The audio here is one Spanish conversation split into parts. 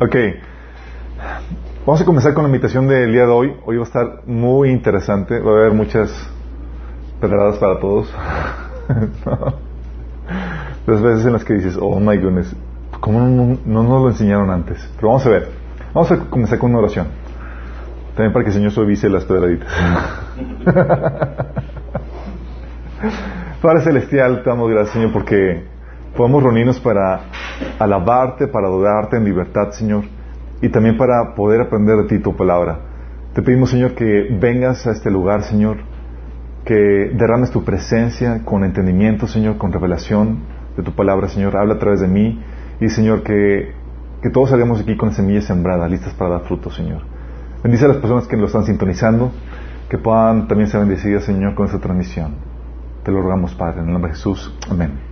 Ok. Vamos a comenzar con la invitación del día de hoy. Hoy va a estar muy interesante. Va a haber muchas pedradas para todos. Las veces en las que dices, oh my goodness, ¿cómo no, no nos lo enseñaron antes? Pero vamos a ver. Vamos a comenzar con una oración. También para que el Señor suavice las pedraditas. Padre Celestial, te damos gracias, Señor, porque podemos reunirnos para alabarte, para adorarte en libertad, Señor, y también para poder aprender de ti tu palabra. Te pedimos, Señor, que vengas a este lugar, Señor, que derrames tu presencia con entendimiento, Señor, con revelación de tu palabra, Señor. Habla a través de mí y, Señor, que, que todos salgamos aquí con semillas sembradas, listas para dar fruto, Señor. Bendice a las personas que lo están sintonizando, que puedan también ser bendecidas, Señor, con esta transmisión. Te lo rogamos, Padre, en el nombre de Jesús. Amén.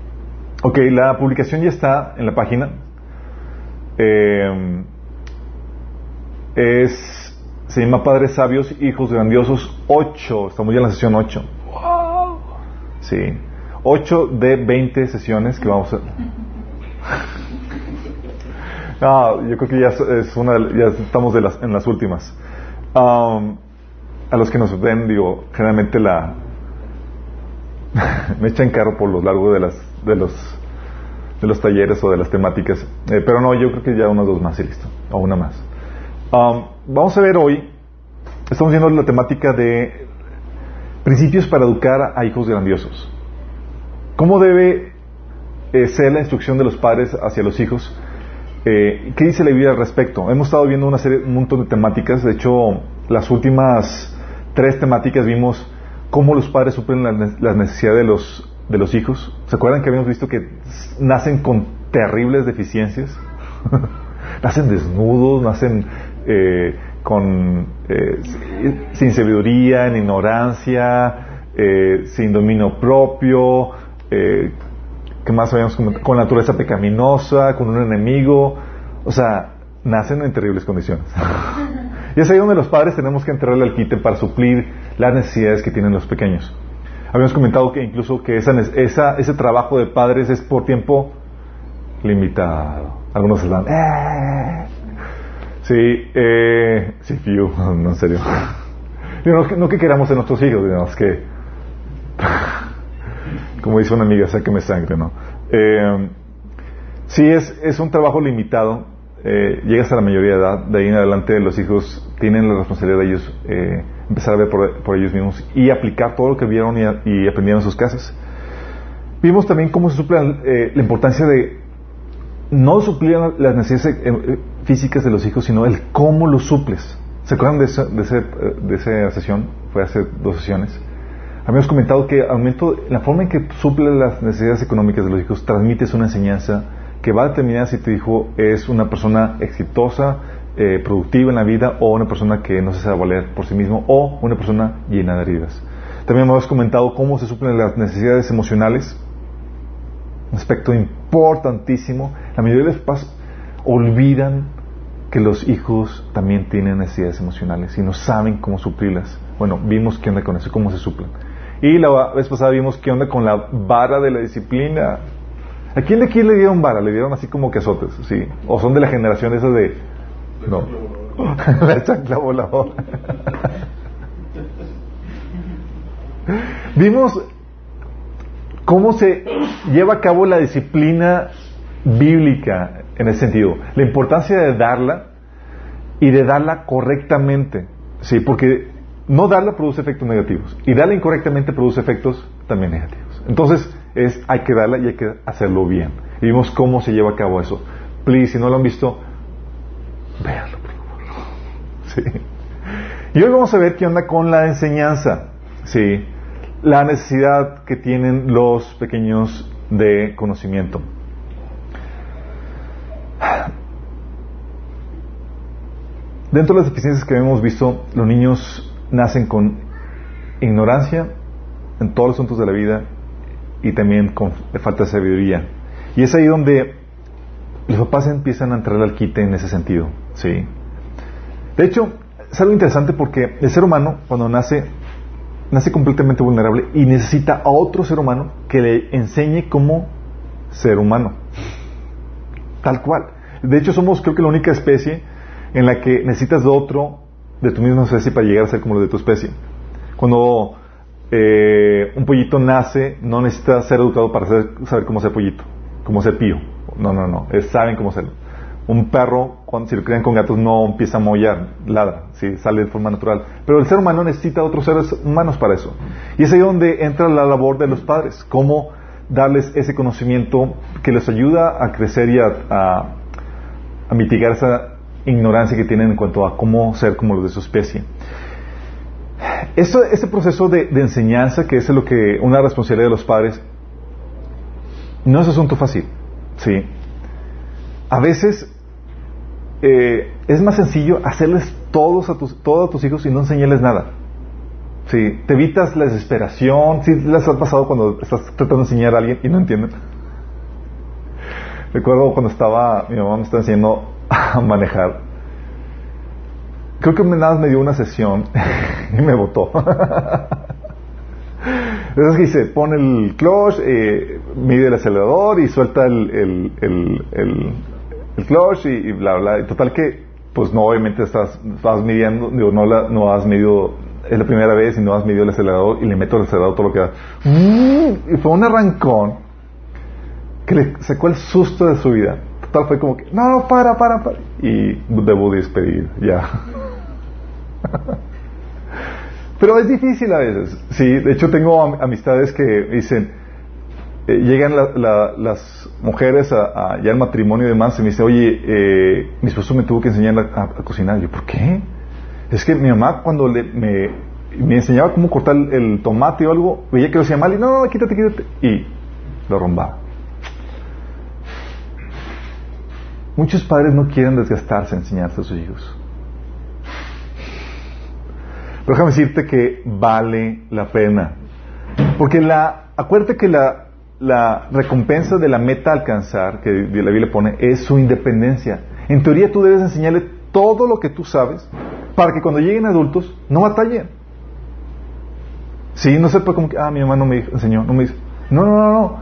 Ok, la publicación ya está en la página. Eh, es, se llama Padres Sabios, Hijos Grandiosos 8. Estamos ya en la sesión 8. ¡Wow! Sí. 8 de 20 sesiones que vamos a... No, yo creo que ya es una ya estamos de las, en las últimas. Um, a los que nos ven, digo, generalmente la me echan carro por los largos de las de los de los talleres o de las temáticas, eh, pero no, yo creo que ya unas dos más y listo, o una más. Um, vamos a ver hoy, estamos viendo la temática de principios para educar a hijos grandiosos. ¿Cómo debe eh, ser la instrucción de los padres hacia los hijos? Eh, ¿Qué dice la Biblia al respecto? Hemos estado viendo una serie, un montón de temáticas. De hecho, las últimas tres temáticas vimos cómo los padres suplen las necesidades de los, de los hijos. ¿Se acuerdan que habíamos visto que nacen con terribles deficiencias? nacen desnudos, nacen eh, con, eh, sin sabiduría, en ignorancia, eh, sin dominio propio, eh, ¿qué más habíamos Con naturaleza pecaminosa, con un enemigo. O sea, nacen en terribles condiciones. y es ahí donde los padres tenemos que entrarle al quite para suplir las necesidades que tienen los pequeños. Habíamos comentado que incluso que esa, esa, ese trabajo de padres es por tiempo limitado. Algunos se dan, ¡eh! Sí, eh, sí, no en serio. No, no, que queramos en nuestros hijos, digamos que, como dice una amiga, sáqueme sangre, ¿no? Eh, sí, es, es un trabajo limitado. Eh, llegas a la mayoría de edad, de ahí en adelante los hijos tienen la responsabilidad de ellos eh, empezar a ver por, ellos mismos y aplicar todo lo que vieron y, y aprendieron en sus casas. Vimos también cómo se suple eh, la importancia de no suplir las necesidades eh, eh, físicas de los hijos, sino el cómo los suples. ¿Se acuerdan de, esa, de, ese, de esa sesión? Fue hace dos sesiones. Habíamos comentado que aumento, la forma en que suple las necesidades económicas de los hijos, transmites una enseñanza que va a determinar si tu hijo es una persona exitosa, eh, productiva en la vida o una persona que no se sabe valer por sí mismo o una persona llena de heridas. También hemos comentado cómo se suplen las necesidades emocionales, un aspecto importantísimo. La mayoría de los papás olvidan que los hijos también tienen necesidades emocionales y no saben cómo suplirlas. Bueno, vimos qué onda con eso, cómo se suplen. Y la vez pasada vimos qué onda con la vara de la disciplina. ¿A quién de aquí le dieron vara? Le dieron así como que azotes, ¿sí? O son de la generación esa de... No. la chancla voladora. vimos cómo se lleva a cabo la disciplina bíblica en ese sentido. La importancia de darla y de darla correctamente. Sí, porque no darla produce efectos negativos y darla incorrectamente produce efectos también negativos. Entonces, es hay que darla y hay que hacerlo bien. Y vimos cómo se lleva a cabo eso. Please, si no lo han visto, véanlo, por favor. Sí. Y hoy vamos a ver qué onda con la enseñanza. Sí la necesidad que tienen los pequeños de conocimiento. Dentro de las deficiencias que hemos visto, los niños nacen con ignorancia en todos los asuntos de la vida y también con falta de sabiduría. Y es ahí donde los papás empiezan a entrar al quite en ese sentido. ¿Sí? De hecho, es algo interesante porque el ser humano, cuando nace, nace completamente vulnerable y necesita a otro ser humano que le enseñe cómo ser humano. Tal cual. De hecho, somos creo que la única especie en la que necesitas de otro de tu misma especie para llegar a ser como lo de tu especie. Cuando eh, un pollito nace, no necesita ser educado para saber cómo ser pollito, cómo ser pío. No, no, no. Es, saben cómo ser. Un perro, cuando si lo crían con gatos, no empieza a mollar, ladra, ¿sí? sale de forma natural. Pero el ser humano necesita otros seres humanos para eso. Y es ahí donde entra la labor de los padres, cómo darles ese conocimiento que les ayuda a crecer y a, a mitigar esa ignorancia que tienen en cuanto a cómo ser como los de su especie. Eso, ese proceso de, enseñanza, que es lo que una responsabilidad de los padres, no es asunto fácil. ¿sí? A veces eh, es más sencillo hacerles todos a tus, todos a tus hijos y no enseñarles nada. ¿sí? Te evitas la desesperación. ¿Sí les ha pasado cuando estás tratando de enseñar a alguien y no entienden? Recuerdo cuando estaba, mi mamá me estaba enseñando a manejar. Creo que nada me dio una sesión y me votó. Entonces que dice, pone el clutch, eh, mide el acelerador y suelta el, el, el, el clutch y, bla, bla. Y total que, pues no, obviamente estás, estás midiendo, digo, no, la, no has medido, es la primera vez y no has medido el acelerador y le meto el acelerador todo lo que da. Y fue un arrancón que le sacó el susto de su vida. Total fue como que, no, para, para, para. Y debo despedir, ya. Pero es difícil a veces. Sí, de hecho tengo amistades que dicen, eh, llegan las mujeres a, ya al matrimonio y demás y me dicen, oye, eh, mi esposo me tuvo que enseñar a, cocinar. yo, ¿por qué? Es que mi mamá cuando me, me enseñaba cómo cortar el, tomate o algo, veía que lo hacía mal y no, no, quítate, quítate. Y lo rombaba. Muchos padres no quieren desgastarse en enseñarse a sus hijos. Pero déjame decirte que vale la pena. Porque la, acuérdate que la, la recompensa de la meta a alcanzar, que la Biblia pone, es su independencia. En teoría tú debes enseñarle todo lo que tú sabes para que cuando lleguen adultos no batallen. Sí, no sepa como que, ah, mi mamá no me enseñó, no me dice. No, no, no, no.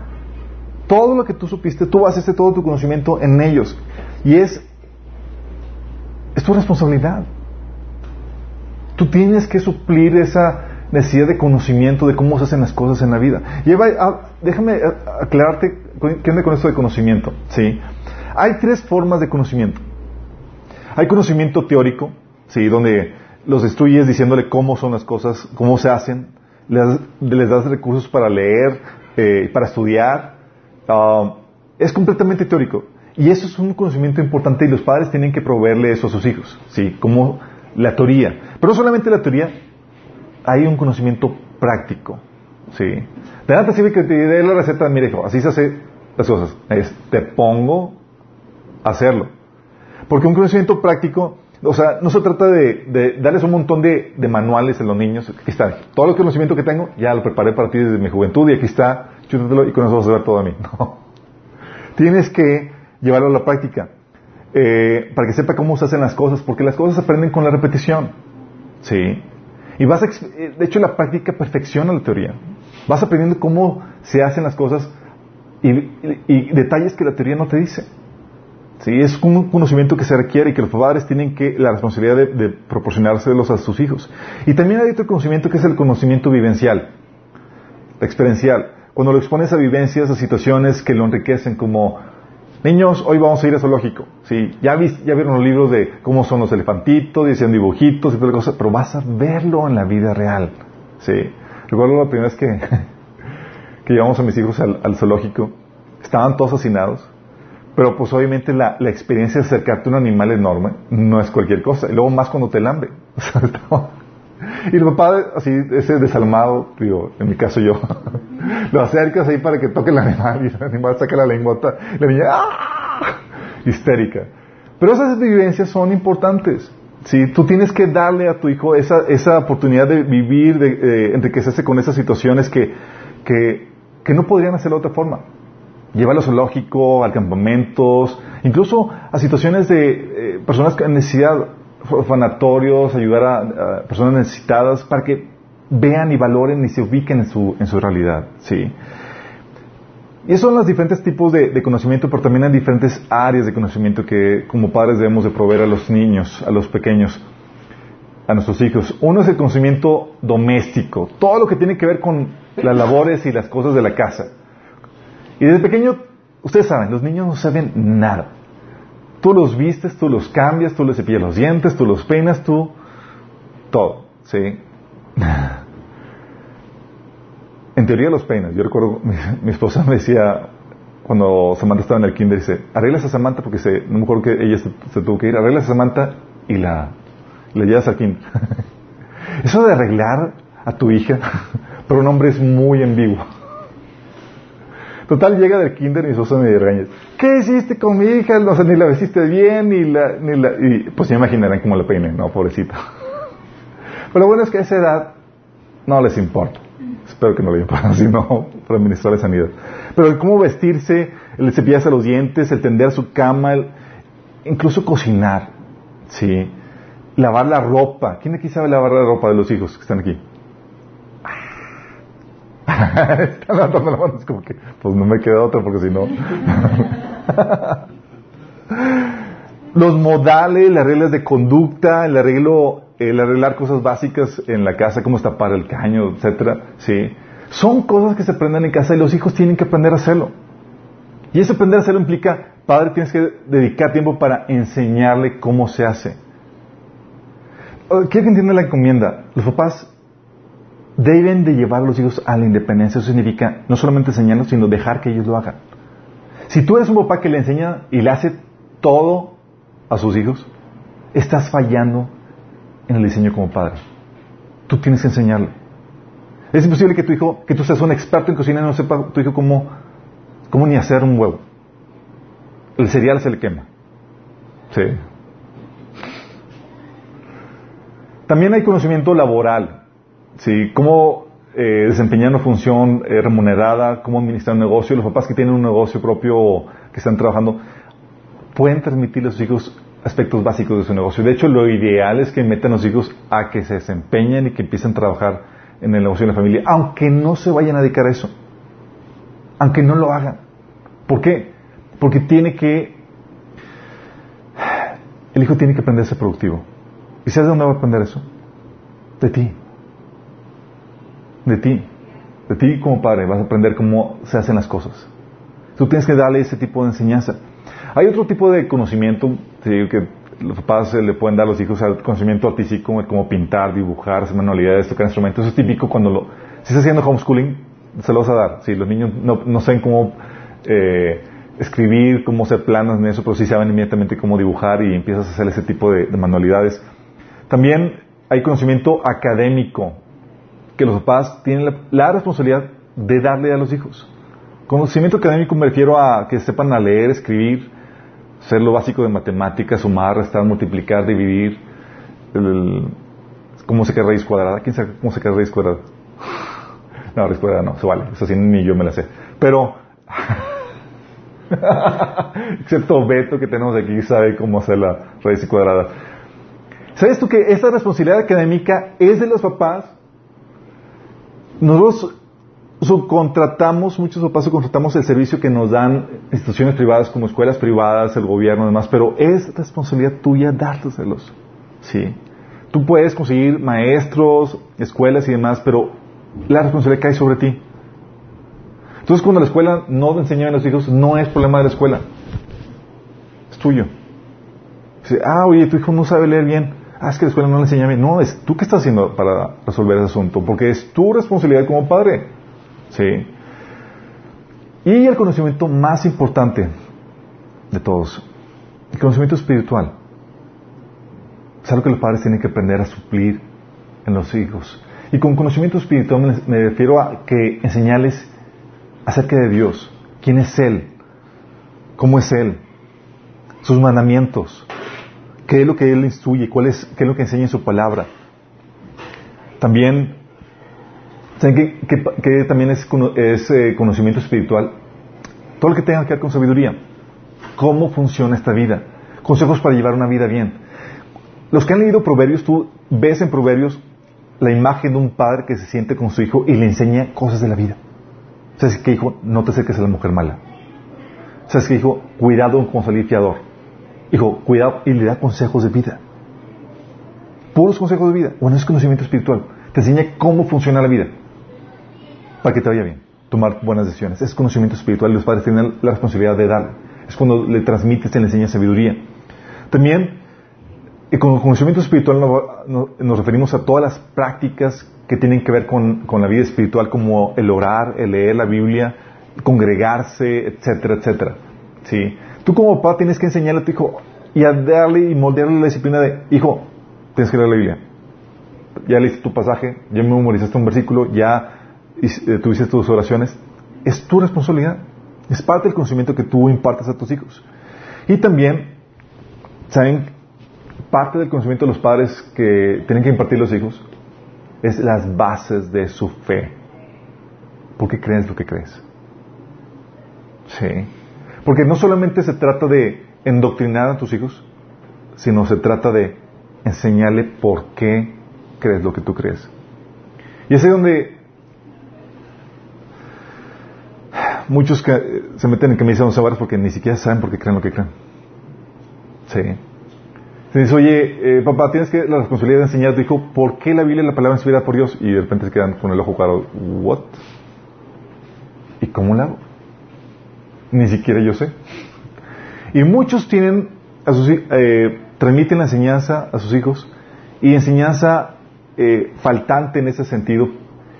Todo lo que tú supiste, tú basaste todo tu conocimiento en ellos. Y es, es tu responsabilidad. Tú tienes que suplir esa necesidad de conocimiento de cómo se hacen las cosas en la vida. Lleva, ah, déjame aclararte qué onda con esto de conocimiento. ¿sí? Hay tres formas de conocimiento. Hay conocimiento teórico, ¿sí? donde los estudies diciéndole cómo son las cosas, cómo se hacen, les, das recursos para leer, eh, para estudiar. Ah, es completamente teórico. Y eso es un conocimiento importante y los padres tienen que proveerle eso a sus hijos, ¿sí? Como la teoría. Pero no solamente la teoría, hay un conocimiento práctico, ¿sí? De nada te sirve que te dé la receta, mire, hijo, así se hace las cosas. Te pongo a hacerlo. Porque un conocimiento práctico, o sea, no se trata de, darles un montón de, manuales a los niños. Aquí está, todo el conocimiento que tengo, ya lo preparé para ti desde mi juventud y aquí está, chútatelo y con eso vas a ver todo a mí. No. Tienes que llevarlo a la práctica. Eh, para que sepa cómo se hacen las cosas, porque las cosas se aprenden con la repetición. ¿Sí? Y vas eh, de hecho la práctica perfecciona la teoría. Vas aprendiendo cómo se hacen las cosas y, detalles que la teoría no te dice. ¿Sí? Es un conocimiento que se requiere y que los padres tienen que la responsabilidad de, de proporcionárselos a sus hijos. Y también hay otro conocimiento que es el conocimiento vivencial, experiencial. Cuando lo expones a vivencias, a situaciones que lo enriquecen como Niños, hoy vamos a ir a zoológico. Sí, ya, ya vieron los libros de cómo son los elefantitos, dicen dibujitos y todas cosas, pero vas a verlo en la vida real. Sí. Recuerdo la primera vez que, que llevamos a mis hijos al, zoológico, estaban todos hacinados, pero pues obviamente la, la, experiencia de acercarte a un animal enorme no es cualquier cosa. Y luego más cuando te lambe. y el papá, así, ese desalmado, digo, en mi caso yo, lo acercas ahí para que toque el animal y el animal saca la lengüota. la niña, ¡ah! histérica. Pero esas vivencias son importantes. ¿sí? Tú tienes que darle a tu hijo esa, esa oportunidad de vivir, de enriquecerse con esas situaciones que, que, que no podrían hacerlo de otra forma. Llévalo al zoológico, a campamentos, incluso a situaciones de eh, personas en necesidad, orfanatorios, ayudar a, personas necesitadas para que vean y valoren y se ubiquen en su, en su realidad. ¿sí? Y esos son los diferentes tipos de, conocimiento, pero también hay diferentes áreas de conocimiento que como padres debemos de proveer a los niños, a los pequeños, a nuestros hijos. Uno es el conocimiento doméstico, todo lo que tiene que ver con las labores y las cosas de la casa. Y desde pequeño, ustedes saben, los niños no saben nada. Tú los vistes, tú los cambias, tú les cepillas los dientes, tú los peinas, tú... Todo, ¿sí? en teoría los peinas. Yo recuerdo, mi, esposa me decía, cuando Samantha estaba en el kinder, dice, arreglas a Samantha porque se, no me acuerdo que ella se, tuvo que ir, arreglas a Samantha y la, la llevas al kinder. Eso de arreglar a tu hija, pero un hombre es muy ambiguo. Total, llega del kinder y mi esposa me regaña. ¿Qué hiciste con mi hija? No, ni la vestiste bien, ni la, ni la... Y pues ya imaginarán cómo la peiné, ¿no? Pobrecita. Pero bueno es que a esa edad no les importa. Espero que no le importa, sino para administrar la sanidad. Pero el cómo vestirse, el cepillarse los dientes, el tender su cama, incluso cocinar, ¿sí? Lavar la ropa. ¿Quién aquí sabe lavar la ropa de los hijos que están aquí? Están levantando la mano, es como que, pues no me queda otra porque si no. los modales, las reglas de conducta, el arreglo el arreglar cosas básicas en la casa, como tapar el caño, etcétera, sí, son cosas que se aprenden en casa y los hijos tienen que aprender a hacerlo. Y ese aprender a hacerlo implica, padre, tienes que dedicar tiempo para enseñarle cómo se hace. Quiero que entienda la encomienda. Los papás deben de llevar a los hijos a la independencia. Eso significa no solamente enseñarlos, sino dejar que ellos lo hagan. Si tú eres un papá que le enseña y le hace todo a sus hijos, estás fallando en el diseño como padre. Tú tienes que enseñarle. Es imposible que tu hijo, que tú seas un experto en cocina y no sepa tu hijo cómo, cómo ni hacer un huevo. El cereal se le quema. Sí. También hay conocimiento laboral. ¿Sí? Cómo eh, desempeñar una función eh, remunerada, cómo administrar un negocio. Los papás que tienen un negocio propio, que están trabajando, pueden transmitirle a sus hijos aspectos básicos de su negocio. De hecho, lo ideal es que metan a los hijos a que se desempeñen y que empiecen a trabajar en el negocio de la familia, aunque no se vayan a dedicar a eso. Aunque no lo hagan. ¿Por qué? Porque tiene que... El hijo tiene que aprender a ser productivo. ¿Y sabes de dónde va a aprender eso? De ti. De ti. De ti como padre vas a aprender cómo se hacen las cosas. Tú tienes que darle ese tipo de enseñanza. Hay otro tipo de conocimiento que los papás le pueden dar a los hijos al conocimiento artístico, como pintar, dibujar, manualidades, tocar instrumentos. Eso es típico cuando lo... Si estás haciendo homeschooling, se lo vas a dar. Si los niños no, no saben cómo eh, escribir, cómo hacer planos en eso, pero sí saben inmediatamente cómo dibujar y empiezas a hacer ese tipo de, manualidades. También hay conocimiento académico, que los papás tienen la, la responsabilidad de darle a los hijos. Conocimiento académico me refiero a que sepan leer, escribir, ser lo básico de matemáticas, sumar, restar, multiplicar, dividir. ¿Cómo se raíz cuadrada? ¿Quién sabe cómo se raíz cuadrada? No, raíz cuadrada no, se vale. Eso sí, ni yo me la sé. Pero, excepto Beto que tenemos aquí, sabe cómo hacer la raíz cuadrada. ¿Sabes tú que esa responsabilidad académica es de los papás? Nosotros subcontratamos, muchos papás subcontratamos el servicio que nos dan instituciones privadas como escuelas privadas, el gobierno y demás, pero es responsabilidad tuya dárselos. ¿sí? Tú puedes conseguir maestros, escuelas y demás, pero la responsabilidad cae sobre ti. Entonces cuando la escuela no enseña a los hijos, no es problema de la escuela. Es tuyo. Dice, ah, oye, tu hijo no sabe leer bien. Ah, es que la escuela no le enseña bien. No, es tú que estás haciendo para resolver ese asunto, porque es tu responsabilidad como padre. ¿Sí? Y el conocimiento más importante de todos, el conocimiento espiritual. Es algo que los padres tienen que aprender a suplir en los hijos. Y con conocimiento espiritual me refiero a que enseñarles acerca de Dios, quién es Él, cómo es Él, sus mandamientos, qué es lo que Él instruye, cuál es, qué es lo que enseña en su palabra. También ¿Saben qué, también es, eh, conocimiento espiritual? Todo lo que tenga que ver con sabiduría. ¿Cómo funciona esta vida? Consejos para llevar una vida bien. Los que han leído Proverbios, tú ves en Proverbios la imagen de un padre que se siente con su hijo y le enseña cosas de la vida. ¿Sabes qué dijo? No te acerques a la mujer mala. ¿Sabes qué dijo? Cuidado con salir fiador. Dijo, cuidado y le da consejos de vida. Puros consejos de vida. Bueno, es conocimiento espiritual. Te enseña cómo funciona la vida. Para que te vaya bien. Tomar buenas decisiones. Es conocimiento espiritual y los padres tienen la responsabilidad de darlo. Es cuando le transmites, te le enseñas sabiduría. También, eh, con conocimiento espiritual nos referimos a todas las prácticas que tienen que ver con, con la vida espiritual, como el orar, el leer la Biblia, congregarse, etcétera, etcétera. ¿Sí? Tú como papá tienes que enseñarle a tu hijo y a darle y moldearle la disciplina de, hijo, tienes que leer la Biblia. Ya leíste tu pasaje, ya memorizaste un versículo, ya eh, tuviste tus oraciones. Es tu responsabilidad. Es parte del conocimiento que tú impartes a tus hijos. Y también, ¿saben? Parte del conocimiento de los padres que tienen que impartir los hijos es las bases de su fe. ¿Por qué crees lo que crees? Sí. Porque no solamente se trata de endoctrinar a tus hijos, sino se trata de enseñarle por qué crees lo que tú crees. Y es ahí donde muchos se meten en camisa once varas porque ni siquiera saben por qué creen lo que creen. Sí. Se dice, oye, eh, papá, tienes que la responsabilidad de enseñar a tu hijo por qué la Biblia es la palabra inspirada por Dios y de repente se quedan con el ojo claro, ¿what? ¿Y cómo la hago? Ni siquiera yo sé. Y muchos tienen, a eh, transmiten la enseñanza a sus hijos y enseñanza eh, faltante en ese sentido.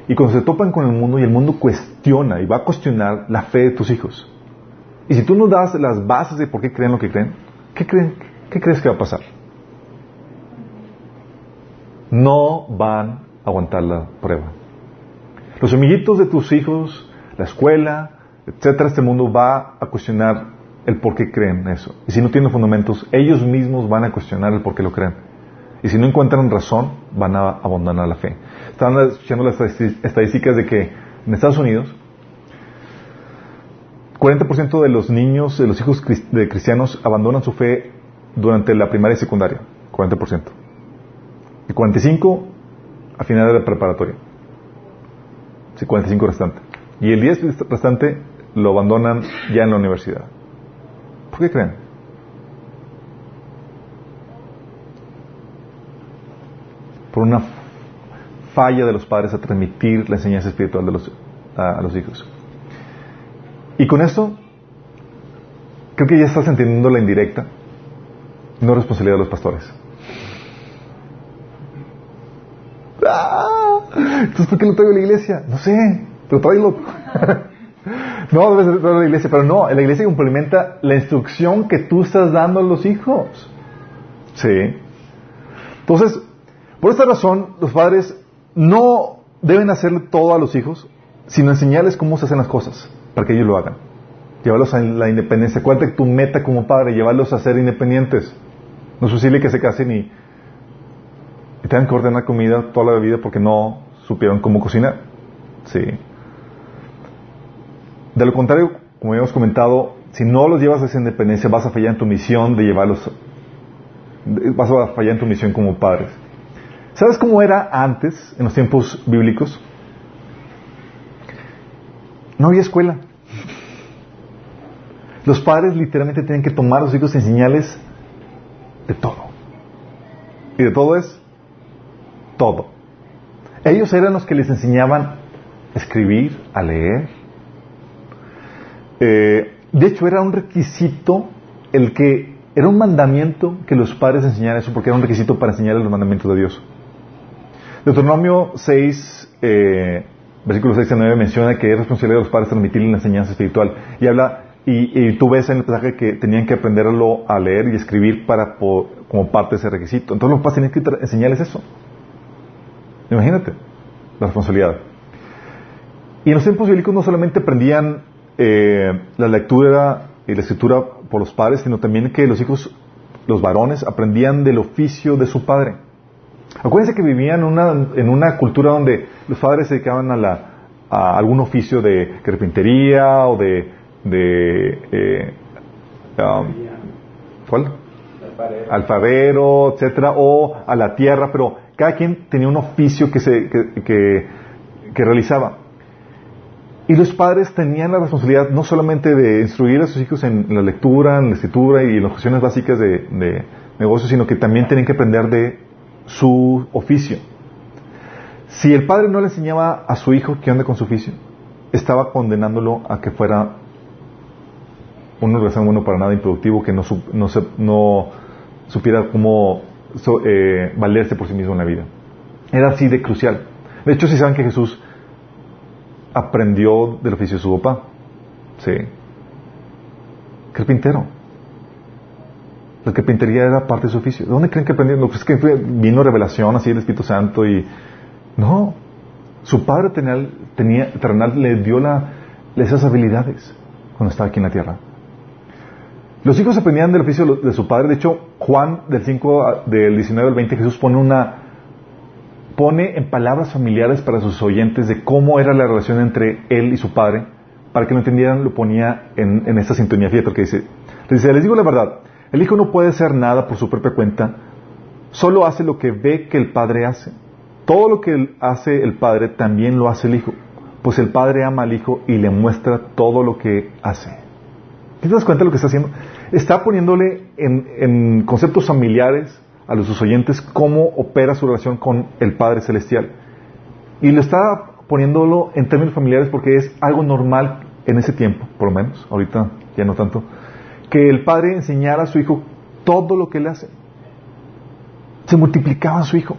Y cuando se topan con el mundo y el mundo cuestiona y va a cuestionar la fe de tus hijos. Y si tú no das las bases de por qué creen lo que creen, ¿qué, creen, qué crees que va a pasar? no van a aguantar la prueba. Los amiguitos de tus hijos, la escuela, etcétera, este mundo va a cuestionar el por qué creen eso. Y si no tienen fundamentos, ellos mismos van a cuestionar el por qué lo creen. Y si no encuentran razón, van a abandonar la fe. Estaban escuchando las estadísticas de que en Estados Unidos, 40% de los niños, de los hijos de cristianos, abandonan su fe durante la primaria y secundaria. 40% y 45 a final de la preparatoria. Sí, 45 restante. Y el 10 restante lo abandonan ya en la universidad. ¿Por qué creen? Por una falla de los padres a transmitir la enseñanza espiritual de los, a, los hijos. Y con esto, creo que ya estás entendiendo la indirecta, no responsabilidad de los pastores. Entonces, ¿por qué lo traigo a la iglesia? No sé, pero tráelo. no, debes traerlo a la iglesia, pero no, la iglesia complementa la instrucción que tú estás dando a los hijos. Sí. Entonces, por esta razón, los padres no deben hacerle todo a los hijos, sino enseñarles cómo se hacen las cosas, para que ellos lo hagan. Llevarlos a la independencia. Acuérdate que tu meta como padre, llevarlos a ser independientes. No es que se casen y, y tengan que ordenar comida toda la vida porque no supieron cómo cocinar. Sí. De lo contrario, como habíamos comentado, si no los llevas a esa independencia, vas a fallar en tu misión de llevarlos, vas a fallar en tu misión como padres. ¿Sabes cómo era antes, en los tiempos bíblicos? No había escuela. Los padres literalmente tenían que tomar a los hijos y enseñarles de todo. Y de todo es todo. Ellos eran los que les enseñaban a escribir, a leer. Eh, de hecho, era un requisito el que era un mandamiento que los padres enseñaran eso, porque era un requisito para enseñar los mandamientos de Dios. Deuteronomio 6, eh, versículo 6 a 9 menciona que es responsabilidad de los padres transmitir la enseñanza espiritual. Y habla, y, tú ves en el pasaje que tenían que aprenderlo a leer y escribir para como parte de ese requisito. Entonces los padres tenían que enseñarles eso. Imagínate la responsabilidad. Y en los tiempos bíblicos no solamente aprendían eh, la lectura y la escritura por los padres, sino también que los hijos, los varones, aprendían del oficio de su padre. Acuérdense que vivían una, en una cultura donde los padres se dedicaban a, la, a algún oficio de carpintería o de... de eh, um, ¿Cuál? Alfarero. Alfarero, etcétera, o a la tierra, pero cada quien tenía un oficio que, se, que, realizaba. Y los padres tenían la responsabilidad no solamente de instruir a sus hijos en la lectura, en la escritura y en las cuestiones básicas de, de negocios, sino que también tenían que aprender de su oficio. Si el padre no le enseñaba a su hijo que ande con su oficio, estaba condenándolo a que fuera un organismo bueno para nada improductivo, que no, no, no supiera cómo eh, valerse por sí mismo en la vida. Era así de crucial. De hecho, si saben que Jesús aprendió del oficio de su papá, sí, carpintero. La carpintería era parte de su oficio. ¿De dónde creen que aprendió? No, pues es que vino revelación así del Espíritu Santo y no, su padre tenía, tenía, terrenal le dio la, esas habilidades cuando estaba aquí en la tierra. Los hijos aprendían del oficio de su padre. De hecho, Juan del 5, del 19 al 20, Jesús pone una, pone en palabras familiares para sus oyentes de cómo era la relación entre él y su padre. Para que lo entendieran, lo ponía en, esta sintonía. Fíjate que dice. dice, les digo la verdad, el hijo no puede hacer nada por su propia cuenta, solo hace lo que ve que el padre hace. Todo lo que hace el padre también lo hace el hijo, pues el padre ama al hijo y le muestra todo lo que hace. ¿Te das cuenta de lo que está haciendo? Está poniéndole en, conceptos familiares a los oyentes cómo opera su relación con el Padre Celestial. Y lo está poniéndolo en términos familiares porque es algo normal en ese tiempo, por lo menos, ahorita ya no tanto, que el padre enseñara a su hijo todo lo que le hace. Se multiplicaba su hijo.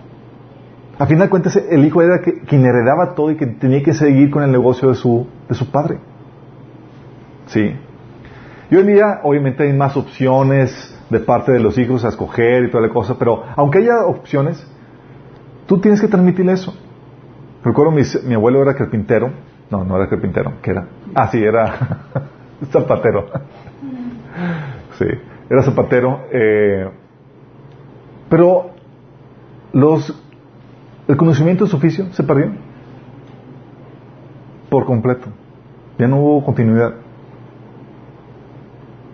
A final de cuentas, el hijo era quien heredaba todo y que tenía que seguir con el negocio de su, de su padre. Sí. Y hoy en día, obviamente, hay más opciones de parte de los hijos a escoger y toda la cosa, pero aunque haya opciones, tú tienes que transmitir eso. Recuerdo, mi, mi abuelo era carpintero. No, no era carpintero, ¿qué era? Ah, sí, era zapatero. sí, era zapatero. Eh, pero los el conocimiento de su oficio se perdió por completo. Ya no hubo continuidad.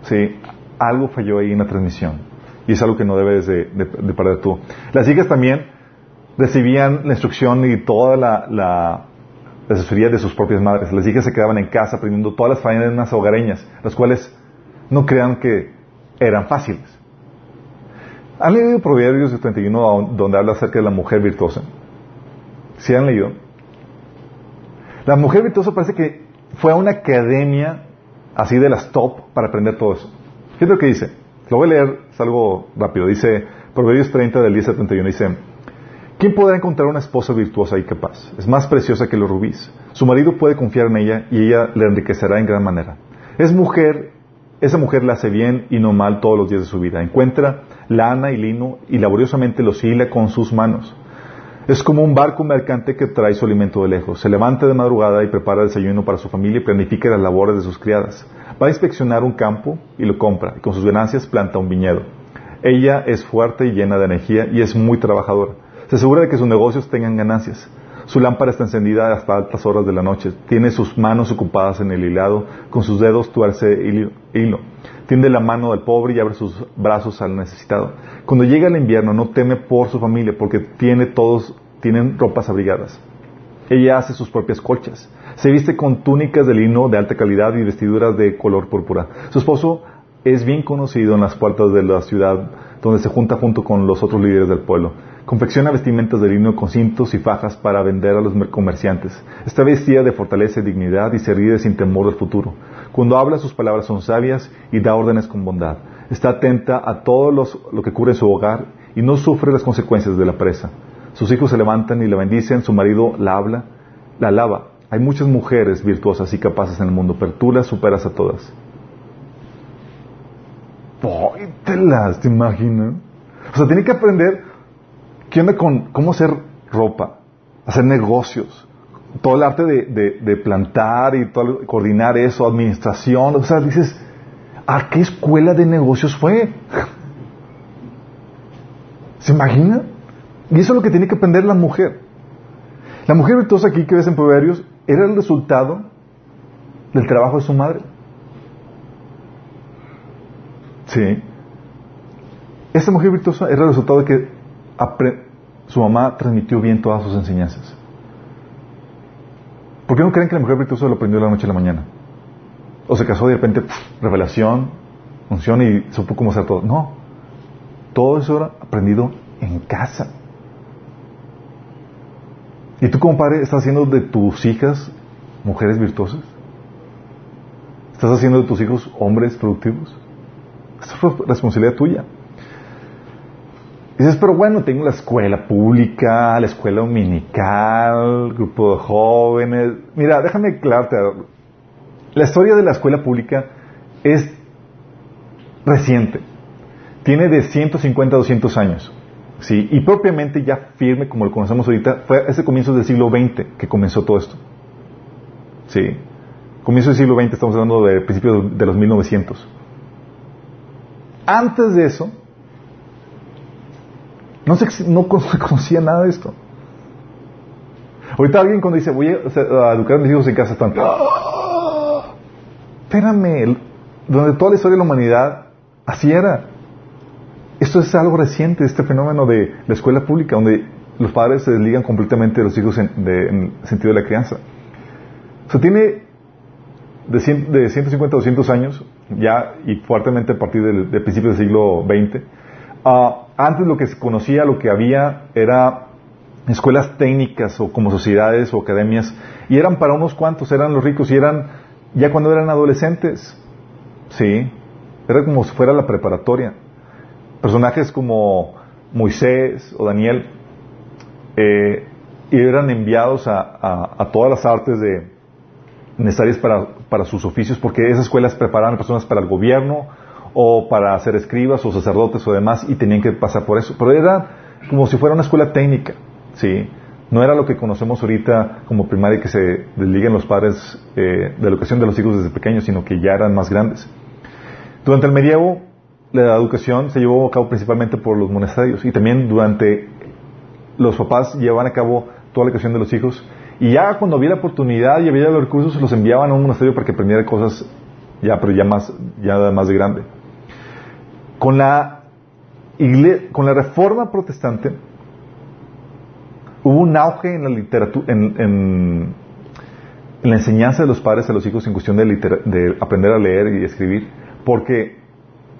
Sí, algo falló ahí en la transmisión. Y es algo que no debes de, perder tú. Las hijas también recibían la instrucción y toda la, asesoría de sus propias madres. Las hijas se quedaban en casa aprendiendo todas las faenas hogareñas, las cuales no crean que eran fáciles. ¿Han leído Proverbios 31 donde habla acerca de la mujer virtuosa? ¿Sí han leído? La mujer virtuosa parece que fue a una academia así de las top para aprender todo eso. ¿Qué es lo que dice? Lo voy a leer, es rápido. Dice, Proverbios 30 del 10 al 31, dice, ¿quién podrá encontrar una esposa virtuosa y capaz? Es más preciosa que los rubíes. Su marido puede confiar en ella y ella le enriquecerá en gran manera. Es mujer, esa mujer la hace bien y no mal todos los días de su vida. Encuentra lana y lino y laboriosamente los hila con sus manos. Es como un barco mercante que trae su alimento de lejos. Se levanta de madrugada y prepara desayuno para su familia y planifica las labores de sus criadas. Va a inspeccionar un campo y lo compra, y con sus ganancias planta un viñedo. Ella es fuerte y llena de energía y es muy trabajadora. Se asegura de que sus negocios tengan ganancias. Su lámpara está encendida hasta altas horas de la noche. Tiene sus manos ocupadas en el hilado. Con sus dedos tuerce hilo. Tiende la mano al pobre y abre sus brazos al necesitado. Cuando llega el invierno no teme por su familia porque tiene todos, tienen ropas abrigadas. Ella hace sus propias colchas. Se viste con túnicas de lino de alta calidad y vestiduras de color púrpura. Su esposo es bien conocido en las puertas de la ciudad donde se junta junto con los otros líderes del pueblo. Confecciona vestimentas de lino con cintos y fajas para vender a los comerciantes. Está vestida de fortaleza y dignidad y se ríe sin temor del futuro. Cuando habla sus palabras son sabias y da órdenes con bondad. Está atenta a todo lo que ocurre en su hogar y no sufre las consecuencias de la presa. Sus hijos se levantan y la bendicen, su marido la habla, la alaba. Hay muchas mujeres virtuosas y capaces en el mundo, pero tú las superas a todas. ¡Ay, te las te imaginas! O sea, tiene que aprender qué onda con cómo hacer ropa, hacer negocios, todo el arte de, plantar y todo, coordinar eso, administración. O sea, dices, ¿a qué escuela de negocios fue? ¿Se imagina? Y eso es lo que tiene que aprender la mujer. La mujer virtuosa aquí que ves en Proverbios era el resultado del trabajo de su madre. Sí. Esta mujer virtuosa era el resultado de que su mamá transmitió bien todas sus enseñanzas. ¿Por qué no creen que la mujer virtuosa lo aprendió de la noche a la mañana? O se casó de repente, revelación, unción y supo cómo hacer todo. No. Todo eso era aprendido en casa. ¿Y tú como padre estás haciendo de tus hijas mujeres virtuosas? ¿Estás haciendo de tus hijos hombres productivos? Esta es responsabilidad tuya. dices, pero bueno, tengo la escuela pública, la escuela dominical, grupo de jóvenes. Mira, déjame aclararte. La historia de la escuela pública es reciente. Tiene de 150 a 200 años. ¿Sí? Y propiamente ya firme, como lo conocemos ahorita, fue ese comienzo del siglo XX que comenzó todo esto. ¿Sí? Comienzo del siglo XX, estamos hablando de principios de los 1900. Antes de eso, no se, no conocía nada de esto. Ahorita alguien cuando dice, voy a, educar a mis hijos en casa, están... ¡Ah! Espérame, donde toda la historia de la humanidad así era. Esto es algo reciente, este fenómeno de la escuela pública, donde los padres se desligan completamente de los hijos en, el sentido de la crianza. O tiene de, 150 a 200 años, ya y fuertemente a partir del, principio del siglo XX. Ah, antes lo que se conocía, lo que había, era escuelas técnicas o como sociedades o academias, y eran para unos cuantos, eran los ricos y eran ya cuando eran adolescentes. Sí, era como si fuera la preparatoria personajes como Moisés o Daniel eh, eran enviados a, todas las artes necesarias para, sus oficios, porque esas escuelas preparaban personas para el gobierno o para ser escribas o sacerdotes o demás y tenían que pasar por eso. Pero era como si fuera una escuela técnica, ¿sí? No era lo que conocemos ahorita como primaria que se desliguen los padres eh, de la educación de los hijos desde pequeños, sino que ya eran más grandes. Durante el medievo la educación se llevó a cabo principalmente por los monasterios y también durante los papás llevaban a cabo toda la educación de los hijos. Y ya cuando había la oportunidad y había los recursos los enviaban a un monasterio para que aprendiera cosas ya pero ya más ya más de grande. Con la con la reforma protestante hubo un auge en la literatura en, en, la enseñanza de los padres a los hijos en cuestión de, de aprender a leer y escribir porque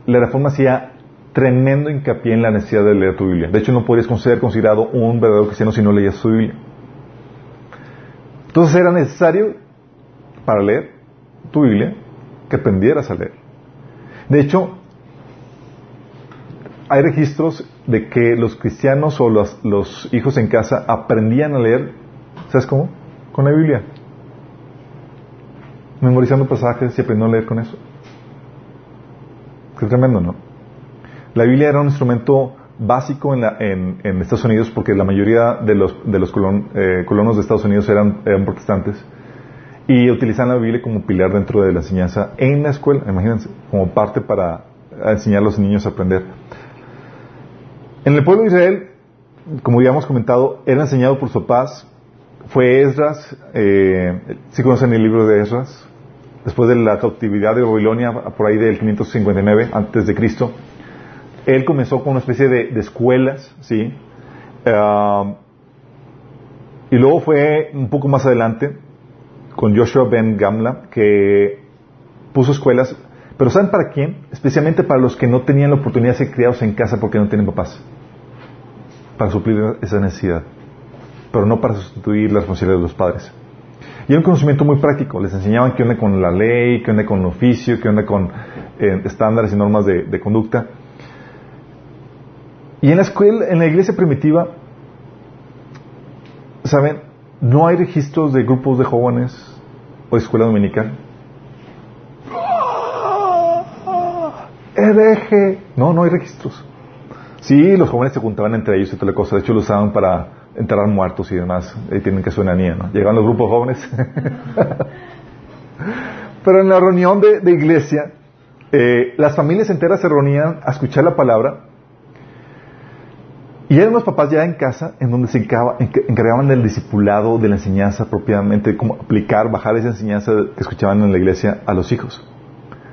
la reforma hacía tremendo hincapié en la necesidad de leer tu Biblia. De hecho, no podrías ser considerado un verdadero cristiano si no leías tu Biblia. Entonces era necesario, para leer tu Biblia, que aprendieras a leer. De hecho, hay registros de que los cristianos o los, los hijos en casa aprendían a leer, ¿sabes cómo? Con la Biblia. Memorizando pasajes y aprendiendo a leer con eso. Tremendo, ¿no? La Biblia era un instrumento básico en, Estados Unidos porque la mayoría de los, de los eh, colonos de Estados Unidos eran, protestantes y utilizaban la Biblia como pilar dentro de la enseñanza en la escuela, imagínense, como parte para enseñar a los niños a aprender. En el pueblo de Israel, como ya hemos comentado, era enseñado por su paz. Fue Esdras, eh, si conocen el libro de Esdras, después de la cautividad de Babilonia, por ahí del 559 antes de Cristo, él comenzó con una especie de, escuelas, ¿sí? Y luego fue un poco más adelante con Joshua Ben Gamla, que puso escuelas, pero ¿saben para quién? Especialmente para los que no tenían la oportunidad de ser criados en casa porque no tienen papás. Para suplir esa necesidad. Pero no para sustituir la responsabilidad de los padres. Y era un conocimiento muy práctico. Les enseñaban qué onda con la ley, qué onda con el oficio, qué onda con eh, estándares y normas de, conducta. Y en la escuela, en la iglesia primitiva, ¿saben? No hay registros de grupos de jóvenes o escuela dominical. Hereje. No, no hay registros. Sí, los jóvenes se juntaban entre ellos y toda la cosa. De hecho, lo usaban para enterrar muertos y demás. Ahí tienen que suena ¿no? Llegan los grupos jóvenes. Pero en la reunión de, iglesia, eh, las familias enteras se reunían a escuchar la palabra y eran los papás ya en casa en donde se encargaban del discipulado, de la enseñanza propiamente, cómo aplicar, bajar esa enseñanza que escuchaban en la iglesia a los hijos.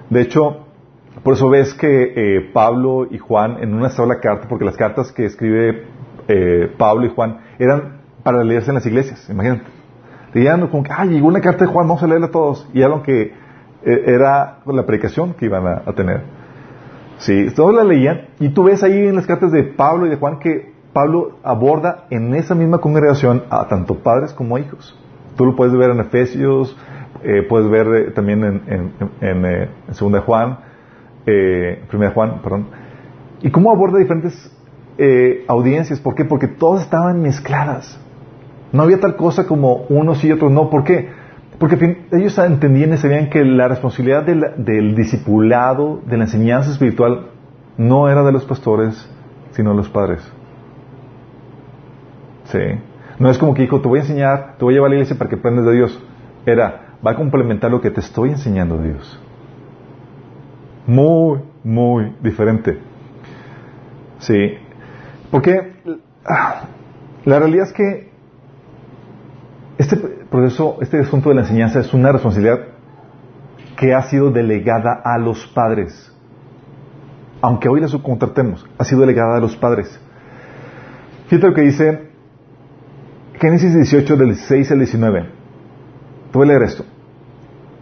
De hecho, por eso ves que eh, Pablo y Juan en una sola carta, porque las cartas que escribe eh, Pablo y Juan eran para leerse en las iglesias, imagínate. Leían como que, ah, llegó una carta de Juan, vamos a leerla a todos. Y era lo que eh, era la predicación que iban a, tener. Sí, todos la leían. Y tú ves ahí en las cartas de Pablo y de Juan que Pablo aborda en esa misma congregación a tanto padres como hijos. Tú lo puedes ver en Efesios, eh, puedes ver eh, también en, en, Segunda Juan, Primera Juan, perdón. Y cómo aborda diferentes audiencias. ¿Por qué? Porque todas estaban mezcladas. No había tal cosa como unos y otros no. ¿Por qué? Porque ellos entendían y sabían que la responsabilidad del, discipulado, de la enseñanza espiritual, no era de los pastores, sino de los padres. Sí. No es como que dijo, te voy a enseñar, te voy a llevar a la iglesia para que aprendas de Dios. Era, va a complementar lo que te estoy enseñando de Dios. Muy, muy diferente. Sí. Porque ah, la realidad es que este proceso, este asunto de la enseñanza es una responsabilidad que ha sido delegada a los padres. Aunque hoy la subcontratemos, ha sido delegada a los padres. Fíjate lo que dice Génesis 18 del 6 al 19. Te voy a leer esto.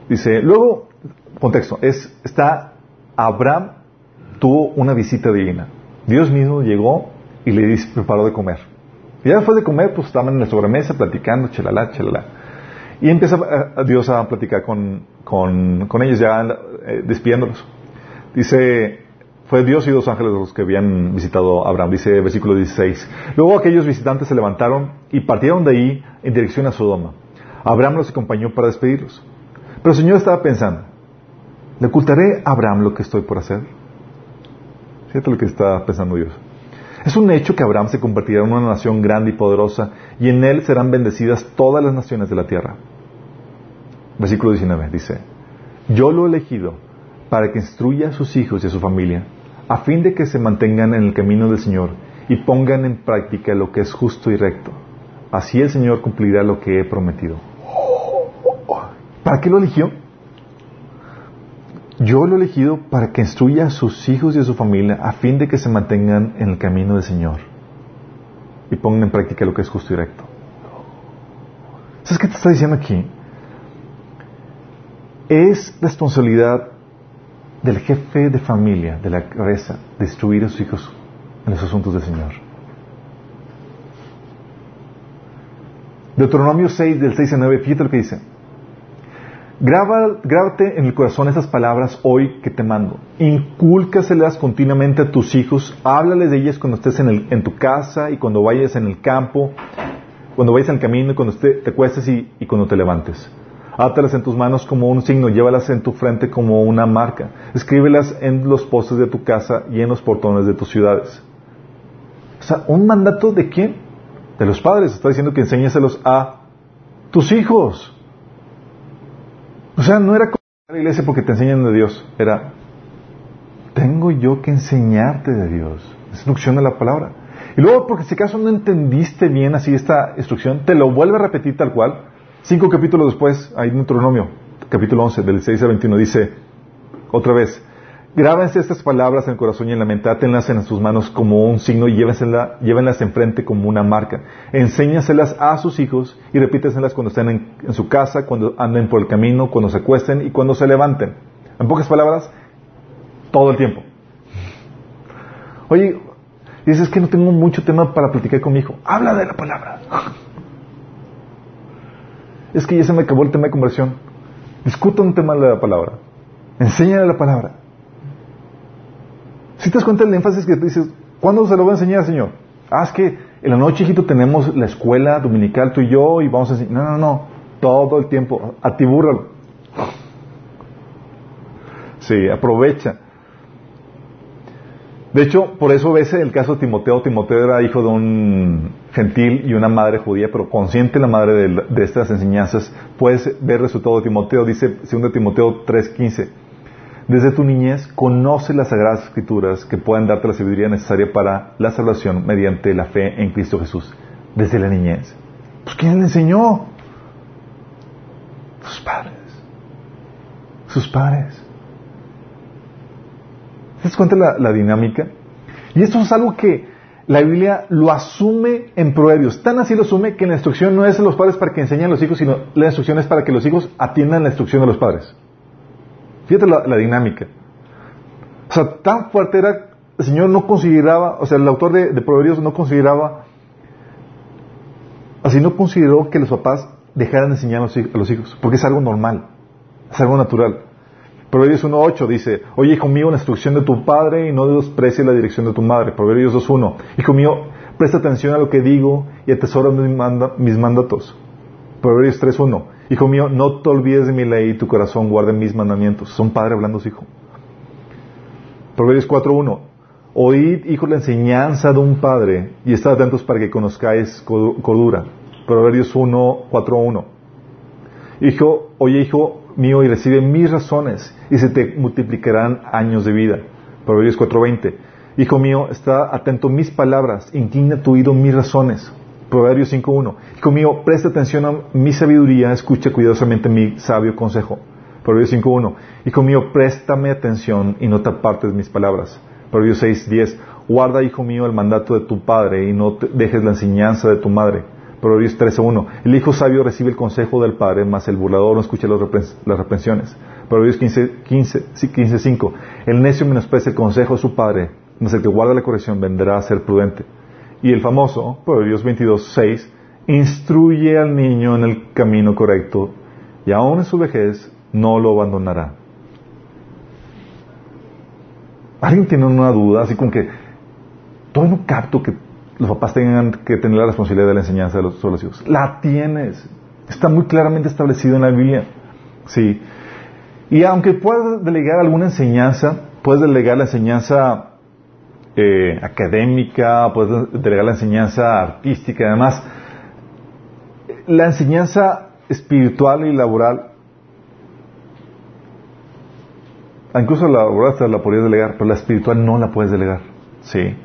Dice, luego, contexto, es, está, Abraham tuvo una visita divina. Dios mismo llegó y le preparó de comer. Y ya después de comer, pues estaban en la sobremesa platicando, chalala, chalala. Y empieza a, Dios a platicar con, con, ellos, ya eh, despidiéndolos. Dice, fue Dios y dos ángeles los que habían visitado a Abraham, dice versículo 16. Luego aquellos visitantes se levantaron y partieron de ahí en dirección a Sodoma. Abraham los acompañó para despedirlos. Pero el Señor estaba pensando, ¿le ocultaré a Abraham lo que estoy por hacer? Fíjate lo que está pensando Dios. Es un hecho que Abraham se convertirá en una nación grande y poderosa y en él serán bendecidas todas las naciones de la tierra. Versículo 19 dice, yo lo he elegido para que instruya a sus hijos y a su familia, a fin de que se mantengan en el camino del Señor y pongan en práctica lo que es justo y recto. Así el Señor cumplirá lo que he prometido. ¿Para qué lo eligió? Yo lo he elegido para que instruya a sus hijos y a su familia a fin de que se mantengan en el camino del Señor y pongan en práctica lo que es justo y recto. ¿Sabes qué te está diciendo aquí? Es responsabilidad del jefe de familia, de la cabeza, de instruir a sus hijos en los asuntos del Señor. Deuteronomio 6, del 6 al 9, fíjate lo que dice. Grábate en el corazón esas palabras hoy que te mando. Incúlcaselas continuamente a tus hijos. Háblales de ellas cuando estés en, el, en tu casa y cuando vayas en el campo, cuando vayas en el camino y cuando te acuestes y, y cuando te levantes. Átalas en tus manos como un signo, llévalas en tu frente como una marca. Escríbelas en los postes de tu casa y en los portones de tus ciudades. O sea, un mandato de quién? De los padres. Está diciendo que enséñaselos a tus hijos. O sea, no era como la iglesia porque te enseñan de Dios. Era, tengo yo que enseñarte de Dios. Instrucción de la palabra. Y luego, porque si acaso no entendiste bien así esta instrucción, te lo vuelve a repetir tal cual. Cinco capítulos después, hay Deuteronomio, capítulo 11, del 6 al 21, dice, otra vez, grábense estas palabras en el corazón y en la mente, átenlas en sus manos como un signo y llévenlas enfrente como una marca. Enséñaselas a sus hijos y repíteselas cuando estén en, en, su casa, cuando anden por el camino, cuando se acuesten y cuando se levanten. En pocas palabras, todo el tiempo. Oye, dices que no tengo mucho tema para platicar con mi hijo. Habla de la palabra es que ya se me acabó el tema de conversión. Discuta un tema de la palabra. Enséñale la palabra. Si te das cuenta del énfasis que dices, ¿cuándo se lo va a enseñar, Señor? Ah, es que en la noche, hijito, tenemos la escuela dominical tú y yo y vamos a enseñar. No, no, no. Todo el tiempo. Atibúralo. Sí, aprovecha. De hecho, por eso ves el caso de Timoteo. Timoteo era hijo de un gentil y una madre judía, pero consciente la madre de, estas enseñanzas. Puedes ver el resultado de Timoteo. Dice 2 Timoteo 3:15. Desde tu niñez conoce las sagradas escrituras que pueden darte la sabiduría necesaria para la salvación mediante la fe en Cristo Jesús. Desde la niñez. Pues ¿quién le enseñó? Sus padres. Sus padres. ¿Te das cuenta la, la dinámica? Y esto es algo que la Biblia lo asume en proverbios. Tan así lo asume que la instrucción no es de los padres para que enseñen a los hijos, sino la instrucción es para que los hijos atiendan la instrucción de los padres. Fíjate la, dinámica. O sea, tan fuerte era, el Señor no consideraba, o sea, el autor de, Proverbios no consideraba, así no consideró que los papás dejaran de enseñar a los hijos, porque es algo normal, es algo natural. Proverbios 1.8 dice, oye hijo mío, la instrucción de tu padre y no desprecies la dirección de tu madre. Proverbios 2.1, hijo mío, presta atención a lo que digo y atesora mis, mandatos. Proverbios 3.1, hijo mío, no te olvides de mi ley y tu corazón guarde mis mandamientos. Son padre hablando a su hijo. Proverbios 4.1, oíd, hijo, la enseñanza de un padre y estad atentos para que conozcáis cordura. Proverbios 1.4.1, hijo, oye hijo, mío y recibe mis razones y se te multiplicarán años de vida. Proverbios 4:20. Hijo mío, está atento a mis palabras, inclina tu oído mis razones. Proverbios 5.1. Hijo mío, presta atención a mi sabiduría, escucha cuidadosamente mi sabio consejo. Proverbios 5.1. Hijo mío, préstame atención y no te apartes mis palabras. Proverbios 6.10. Guarda, hijo mío, el mandato de tu padre y no dejes la enseñanza de tu madre. Proverbios 13.1. El hijo sabio recibe el consejo del padre, mas el burlador no escucha las reprensiones. Proverbios 15.5. el necio menosprecia el consejo de su padre, mas el que guarda la corrección vendrá a ser prudente. Y el famoso, Proverbios 22.6. instruye al niño en el camino correcto, y aún en su vejez no lo abandonará. ¿Alguien tiene una duda? Así como que, todo no capto que los papás tengan que tener la responsabilidad de la enseñanza de los, los hijos. La tienes. Está muy claramente establecido en la Biblia. Sí. Y aunque puedas delegar alguna enseñanza, puedes delegar la enseñanza eh, académica, puedes delegar la enseñanza artística, además, la enseñanza espiritual y laboral, incluso la laboral la podrías delegar, pero la espiritual no la puedes delegar. Sí.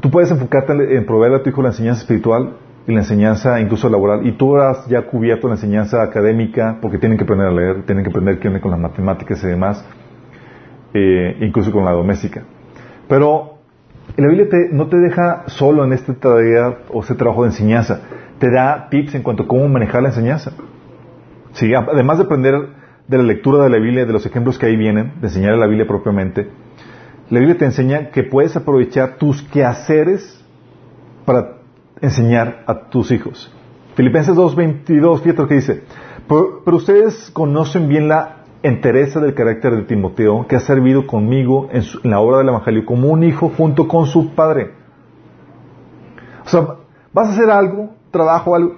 Tú puedes enfocarte en proveer a tu hijo la enseñanza espiritual y la enseñanza incluso laboral, y tú has ya cubierto la enseñanza académica porque tienen que aprender a leer, tienen que aprender qué con las matemáticas y demás, incluso con la doméstica. Pero la Biblia no te deja solo en esta tarea o este trabajo de enseñanza, te da tips en cuanto a cómo manejar la enseñanza. Sí, además de aprender de la lectura de la Biblia, de los ejemplos que ahí vienen, de enseñar la Biblia propiamente, la Biblia te enseña que puedes aprovechar tus quehaceres para enseñar a tus hijos. Filipenses 2.22, fíjate lo que dice. Pero, ustedes conocen bien la entereza del carácter de Timoteo, que ha servido conmigo en, la obra del Evangelio como un hijo junto con su padre. O sea, vas a hacer algo, trabajo, algo.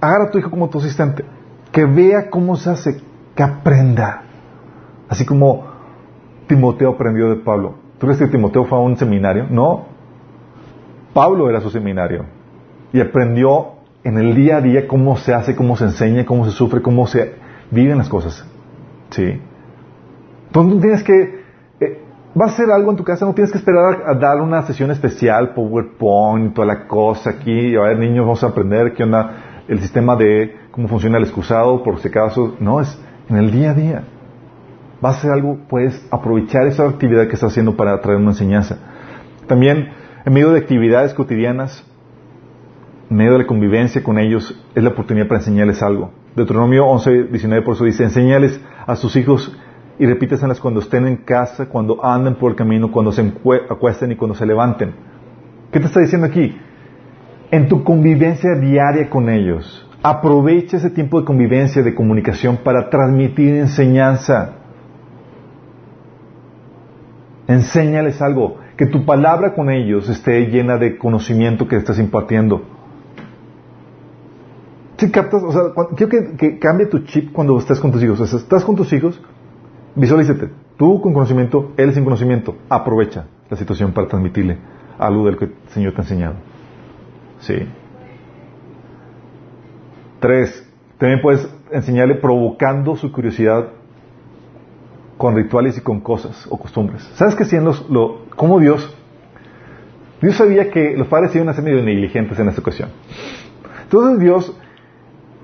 Agarra a tu hijo como tu asistente, que vea cómo se hace, que aprenda. Así como Timoteo aprendió de Pablo. ¿Tú crees que Timoteo fue a un seminario? No. Pablo era su seminario. Y aprendió en el día a día cómo se hace, cómo se enseña, cómo se sufre, cómo se viven las cosas. ¿Sí? Entonces tienes que... Eh, vas a hacer algo en tu casa, no tienes que esperar a, dar una sesión especial, PowerPoint, toda la cosa aquí. A ver, niños, vamos a aprender qué onda el sistema de cómo funciona el excusado, por si acaso. No, es en el día a día vas a hacer algo, puedes aprovechar esa actividad que estás haciendo para traer una enseñanza. También, en medio de actividades cotidianas, en medio de la convivencia con ellos, es la oportunidad para enseñarles algo. Deuteronomio 11, 19, por eso dice, enseñales a sus hijos y repíteselas cuando estén en casa, cuando anden por el camino, cuando se acuesten y cuando se levanten. ¿Qué te está diciendo aquí? En tu convivencia diaria con ellos, aprovecha ese tiempo de convivencia, de comunicación para transmitir enseñanza. Enséñales algo, que tu palabra con ellos esté llena de conocimiento que estás impartiendo. Si captas, o sea, quiero que, cambie tu chip cuando estés con tus hijos. O sea, estás con tus hijos, visualízate. Tú con conocimiento, él sin conocimiento. Aprovecha la situación para transmitirle algo del que el Señor te ha enseñado. Sí. Tres, también puedes enseñarle provocando su curiosidad con rituales y con cosas o costumbres. ¿Sabes qué los, lo, cómo Dios? Dios sabía que los padres iban a ser medio negligentes en esta ocasión. Entonces Dios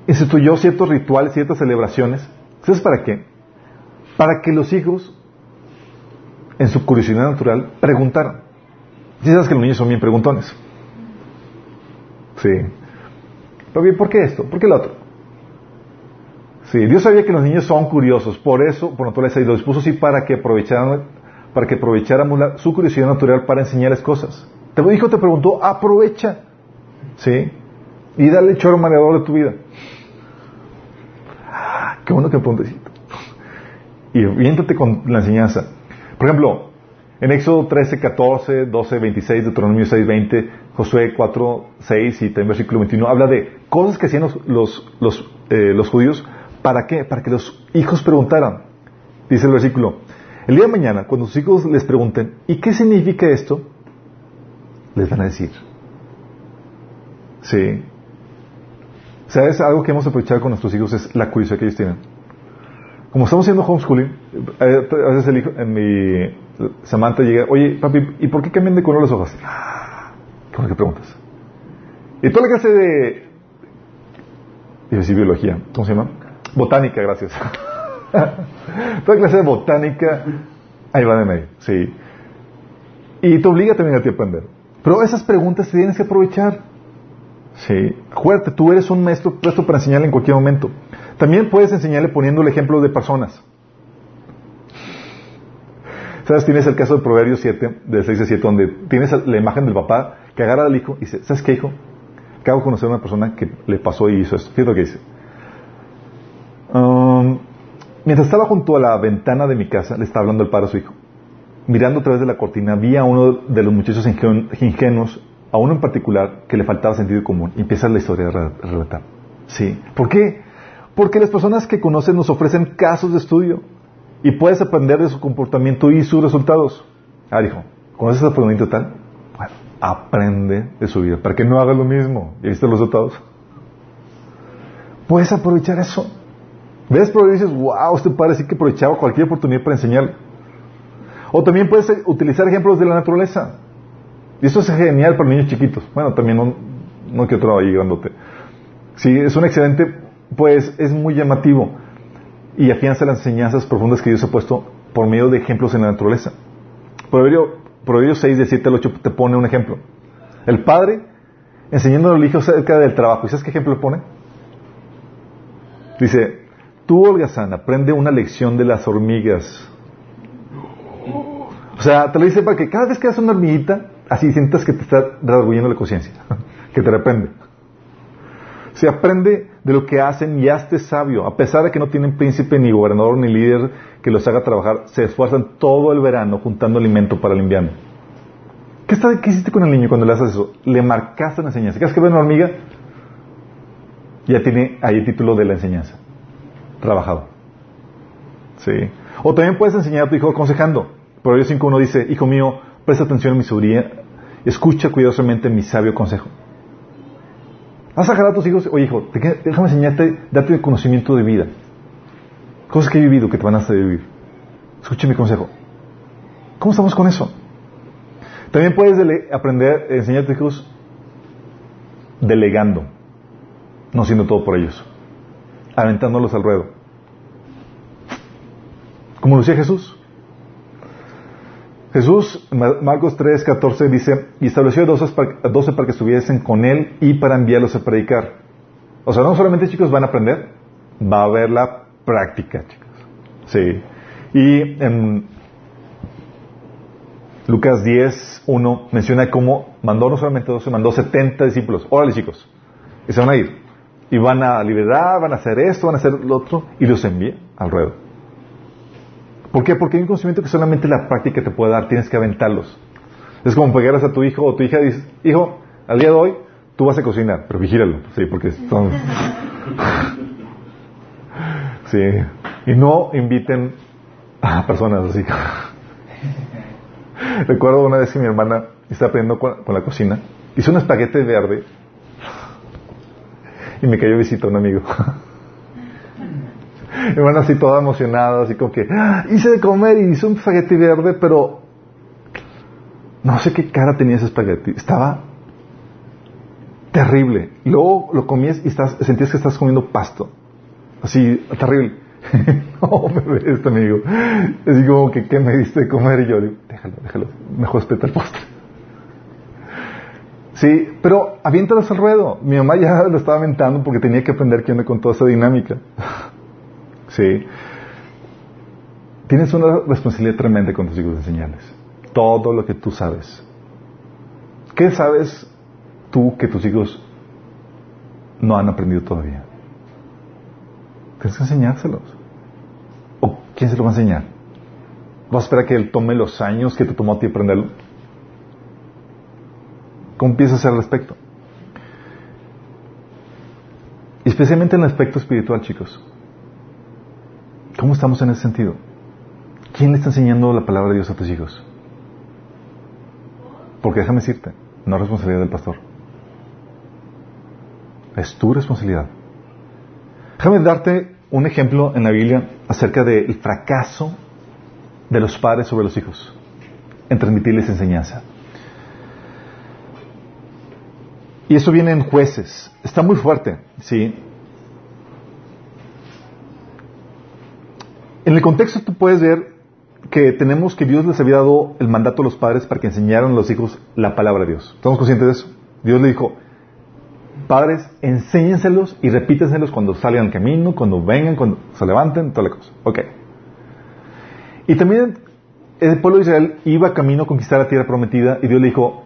instituyó ciertos rituales, ciertas celebraciones. ¿Sabes para qué? Para que los hijos en su curiosidad natural, preguntaran. Si sabes que los niños son bien preguntones. Sí. Pero bien, ¿por qué esto? ¿Por qué lo otro? Sí, Dios sabía que los niños son curiosos, por eso, por naturaleza, y lo dispuso así para que aprovecharan, para que aprovecháramos su curiosidad natural para enseñarles cosas. Te lo dijo, te preguntó, aprovecha. ¿Sí? Y dale el choro mareador de tu vida. Qué bueno que preguntes. Y viéntate con la enseñanza. Por ejemplo, en Éxodo 13, 14, 12, 26, Deuteronomio 6, 20, Josué 4, 6 y también versículo 21, habla de cosas que hacían los, los, eh, los judíos ¿Para qué? Para que los hijos preguntaran. Dice el versículo, el día de mañana, cuando sus hijos les pregunten, ¿y qué significa esto? Les van a decir. Sí. ¿Sabes? Algo que hemos aprovechado con nuestros hijos es la curiosidad que ellos tienen. Como estamos haciendo homeschooling, eh, a veces el hijo, en mi Samantha llega, oye, papi, ¿y por qué cambian de color las hojas? Ah, ¿qué preguntas? Y toda la clase de, y biología, ¿cómo se llama? Botánica, gracias. Toda clase de botánica, ahí va de medio, sí. Y te obliga también a ti a aprender. Pero esas preguntas tienes que aprovechar. Sí. Acuérdate, tú eres un maestro puesto para enseñarle en cualquier momento. También puedes enseñarle poniendo el ejemplo de personas. ¿Sabes? Tienes el caso de Proverbios 7, de 6 a 7, donde tienes la imagen del papá que agarra al hijo y dice, ¿sabes qué, hijo? Acabo de conocer a una persona que le pasó y hizo esto. Fíjate lo que dice. Um, mientras estaba junto a la ventana de mi casa, le estaba hablando el padre a su hijo. Mirando a través de la cortina, vi a uno de los muchachos ingenuos, a uno en particular, que le faltaba sentido común. Y empieza la historia a relatar. Sí. ¿Por qué? Porque las personas que conocen nos ofrecen casos de estudio y puedes aprender de su comportamiento y sus resultados. Ah, dijo, ¿conoces el fundamento tal? Bueno, aprende de su vida para que no haga lo mismo. ¿Y viste los resultados? Puedes aprovechar eso. Ves pero dices, wow, este padre sí que aprovechaba cualquier oportunidad para enseñar. O también puedes utilizar ejemplos de la naturaleza. Y eso es genial para niños chiquitos. Bueno, también no, no que otro ahí grandote. Sí, es un excelente, pues es muy llamativo y afianza las enseñanzas profundas que Dios ha puesto por medio de ejemplos en la naturaleza. Proverbio, Proverbio 6, de 7 al 8 te pone un ejemplo. El padre enseñando a los hijos acerca del trabajo. ¿Y sabes qué ejemplo le pone? Dice, Tú, holgazán, aprende una lección de las hormigas. O sea, te lo dice para que cada vez que haces una hormiguita, así sientas que te está rasguñando la conciencia, que te arrepende. Se aprende de lo que hacen y hazte sabio. A pesar de que no tienen príncipe, ni gobernador, ni líder que los haga trabajar, se esfuerzan todo el verano juntando alimento para el invierno. ¿Qué, está, ¿Qué hiciste con el niño cuando le haces eso? Le marcaste la enseñanza. ¿Qué que ve una hormiga? Ya tiene ahí el título de la enseñanza trabajado. ¿Sí? O también puedes enseñar a tu hijo aconsejando. Proverbios 5.1 dice, Hijo mío, presta atención a mi sabiduría, escucha cuidadosamente mi sabio consejo. Vas a a tus hijos, oye hijo, déjame enseñarte, darte el conocimiento de vida. Cosas que he vivido que te van a hacer vivir. Escucha mi consejo. ¿Cómo estamos con eso? También puedes aprender, enseñar a tus hijos delegando, no siendo todo por ellos aventándolos al ruedo. Como lo decía Jesús. Jesús, Marcos 3, 14 dice, y estableció a doce para, que estuviesen con él y para enviarlos a predicar. O sea, no solamente chicos van a aprender, va a haber la práctica, chicos. Sí. Y en Lucas 10, 1 menciona cómo mandó no solamente 12, mandó 70 discípulos. Órale chicos, y se van a ir. Y van a liberar, van a hacer esto, van a hacer lo otro, y los envía al ruedo. ¿Por qué? Porque hay un conocimiento que solamente la práctica te puede dar, tienes que aventarlos. Es como pegarles a tu hijo o tu hija y dices, hijo, al día de hoy tú vas a cocinar, pero vigílalo, sí, porque son... sí, y no inviten a personas así. Recuerdo una vez que mi hermana estaba aprendiendo con, con la cocina, hizo un espaguete verde y me cayó visita un amigo. y bueno, así toda emocionada, así como que, ah, hice de comer y hice un espagueti verde, pero no sé qué cara tenía ese espagueti. Estaba terrible. luego lo comías y estás, sentías que estás comiendo pasto. Así, terrible. no, bebé, este amigo. Así como que, ¿qué me diste de comer? Y yo digo, déjalo, déjalo, mejor espeta el postre. Sí, pero aviéntalas al ruedo. Mi mamá ya lo estaba aventando porque tenía que aprender qué onda con toda esa dinámica. Sí. Tienes una responsabilidad tremenda con tus hijos de enseñarles. Todo lo que tú sabes. ¿Qué sabes tú que tus hijos no han aprendido todavía? Tienes que enseñárselos. ¿O quién se lo va a enseñar? ¿Vas a esperar que él tome los años que te tomó a ti aprenderlo? ¿Cómo piensas al respecto? especialmente en el aspecto espiritual, chicos. ¿Cómo estamos en ese sentido? ¿Quién le está enseñando la palabra de Dios a tus hijos? Porque déjame decirte, no es responsabilidad del pastor. Es tu responsabilidad. Déjame darte un ejemplo en la Biblia acerca del fracaso de los padres sobre los hijos en transmitirles enseñanza. Y eso viene en jueces. Está muy fuerte, ¿sí? En el contexto tú puedes ver que tenemos que Dios les había dado el mandato a los padres para que enseñaran a los hijos la palabra de Dios. ¿Estamos conscientes de eso? Dios le dijo, padres, enséñenselos y repítenselos cuando salgan al camino, cuando vengan, cuando se levanten, toda la cosa. Ok. Y también el pueblo de Israel iba camino a conquistar la tierra prometida y Dios le dijo,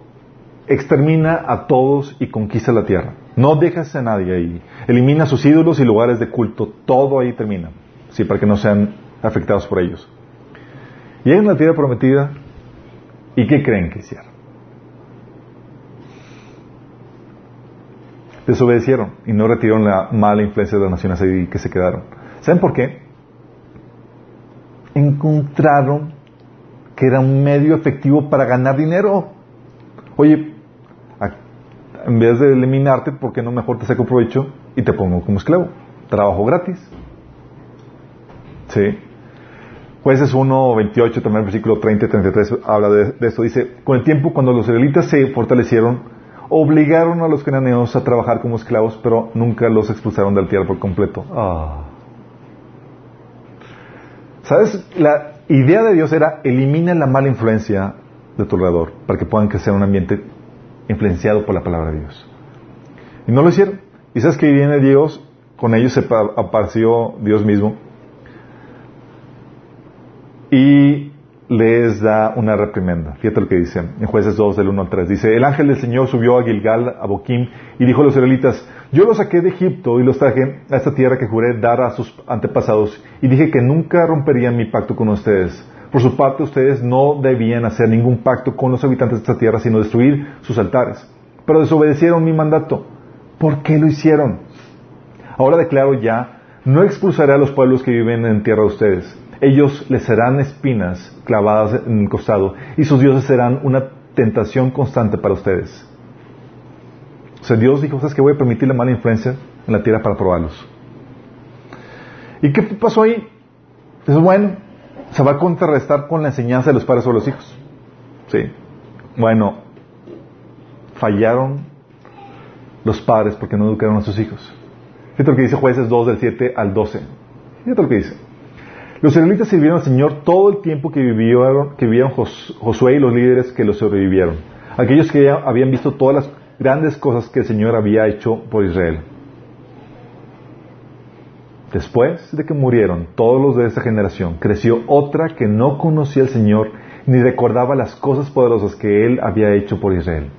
extermina a todos y conquista la tierra. No dejes a nadie ahí. Elimina sus ídolos y lugares de culto. Todo ahí termina. Sí, para que no sean afectados por ellos. Llegan a la tierra prometida y ¿qué creen que hicieron? Desobedecieron y no retiraron la mala influencia de las naciones ahí que se quedaron. ¿Saben por qué? Encontraron que era un medio efectivo para ganar dinero. Oye, en vez de eliminarte, ¿por qué no mejor te saco provecho y te pongo como esclavo? Trabajo gratis. ¿Sí? Jueces 1, 28, también versículo 30 y 33 habla de, esto. Dice, con el tiempo cuando los israelitas se fortalecieron, obligaron a los cananeos a trabajar como esclavos, pero nunca los expulsaron del tierra por completo. Ah. ¿Sabes? La idea de Dios era elimina la mala influencia de tu alrededor para que puedan crecer en un ambiente influenciado por la palabra de Dios. Y no lo hicieron. Y sabes que viene Dios, con ellos se apareció Dios mismo y les da una reprimenda. Fíjate lo que dice en Jueces 2 del 1 al 3. Dice, el ángel del Señor subió a Gilgal, a Boquim, y dijo a los israelitas, yo los saqué de Egipto y los traje a esta tierra que juré dar a sus antepasados, y dije que nunca rompería mi pacto con ustedes. Por su parte, ustedes no debían hacer ningún pacto con los habitantes de esta tierra, sino destruir sus altares. Pero desobedecieron mi mandato. ¿Por qué lo hicieron? Ahora declaro ya, no expulsaré a los pueblos que viven en tierra de ustedes ellos les serán espinas clavadas en el costado y sus dioses serán una tentación constante para ustedes. O sea, Dios dijo, ¿sabes que voy a permitir la mala influencia en la tierra para probarlos? ¿Y qué pasó ahí? Es bueno, se va a contrarrestar con la enseñanza de los padres sobre los hijos. Sí. Bueno, fallaron los padres porque no educaron a sus hijos. Fíjate lo que dice Jueces 2 del 7 al 12. Fíjate lo que dice. Los israelitas sirvieron al Señor todo el tiempo que vivieron, que Josué y los líderes que los sobrevivieron. Aquellos que habían visto todas las grandes cosas que el Señor había hecho por Israel. Después de que murieron todos los de esta generación, creció otra que no conocía al Señor ni recordaba las cosas poderosas que Él había hecho por Israel.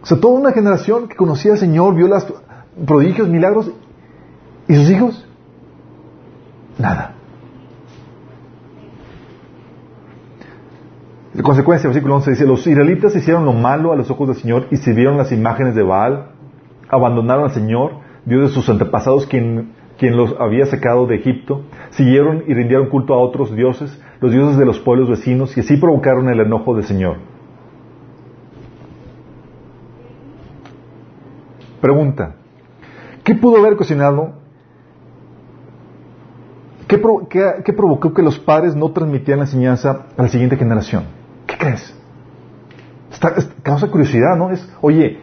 O sea, toda una generación que conocía al Señor, vio los prodigios, milagros ¿Y sus hijos? Nada. En consecuencia, versículo 11 dice, los israelitas hicieron lo malo a los ojos del Señor y sirvieron las imágenes de Baal, abandonaron al Señor, Dios de sus antepasados, quien, quien los había sacado de Egipto, siguieron y rindieron culto a otros dioses, los dioses de los pueblos vecinos, y así provocaron el enojo del Señor. Pregunta, ¿qué pudo haber cocinado ¿Qué, provocó que los padres no transmitieran la enseñanza a la siguiente generación? ¿Qué crees? causa curiosidad, ¿no? Es, oye,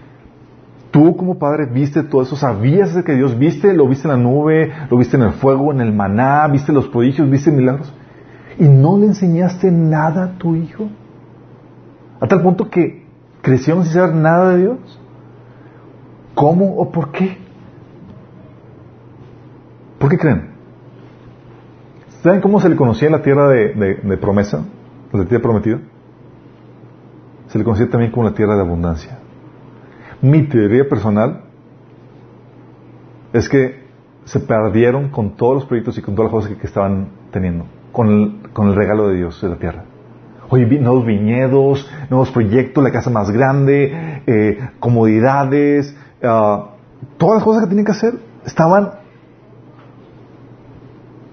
Tú como padre viste todo eso, sabías que Dios viste, lo viste en la nube, lo viste en el fuego, en el maná, viste los prodigios, viste milagros. Y no le enseñaste nada a tu hijo. A tal punto que creció sin saber nada de Dios. ¿Cómo o por qué? ¿Por qué creen? ¿Saben cómo se le conocía la tierra de, promesa? La tierra prometida. Se le conocía también como la tierra de abundancia. Mi teoría personal es que se perdieron con todos los proyectos y con todas las cosas que, estaban teniendo, con el, regalo de Dios de la tierra. Oye, nuevos viñedos, nuevos proyectos, la casa más grande, eh, comodidades, ah, todas las cosas que tenían que hacer estaban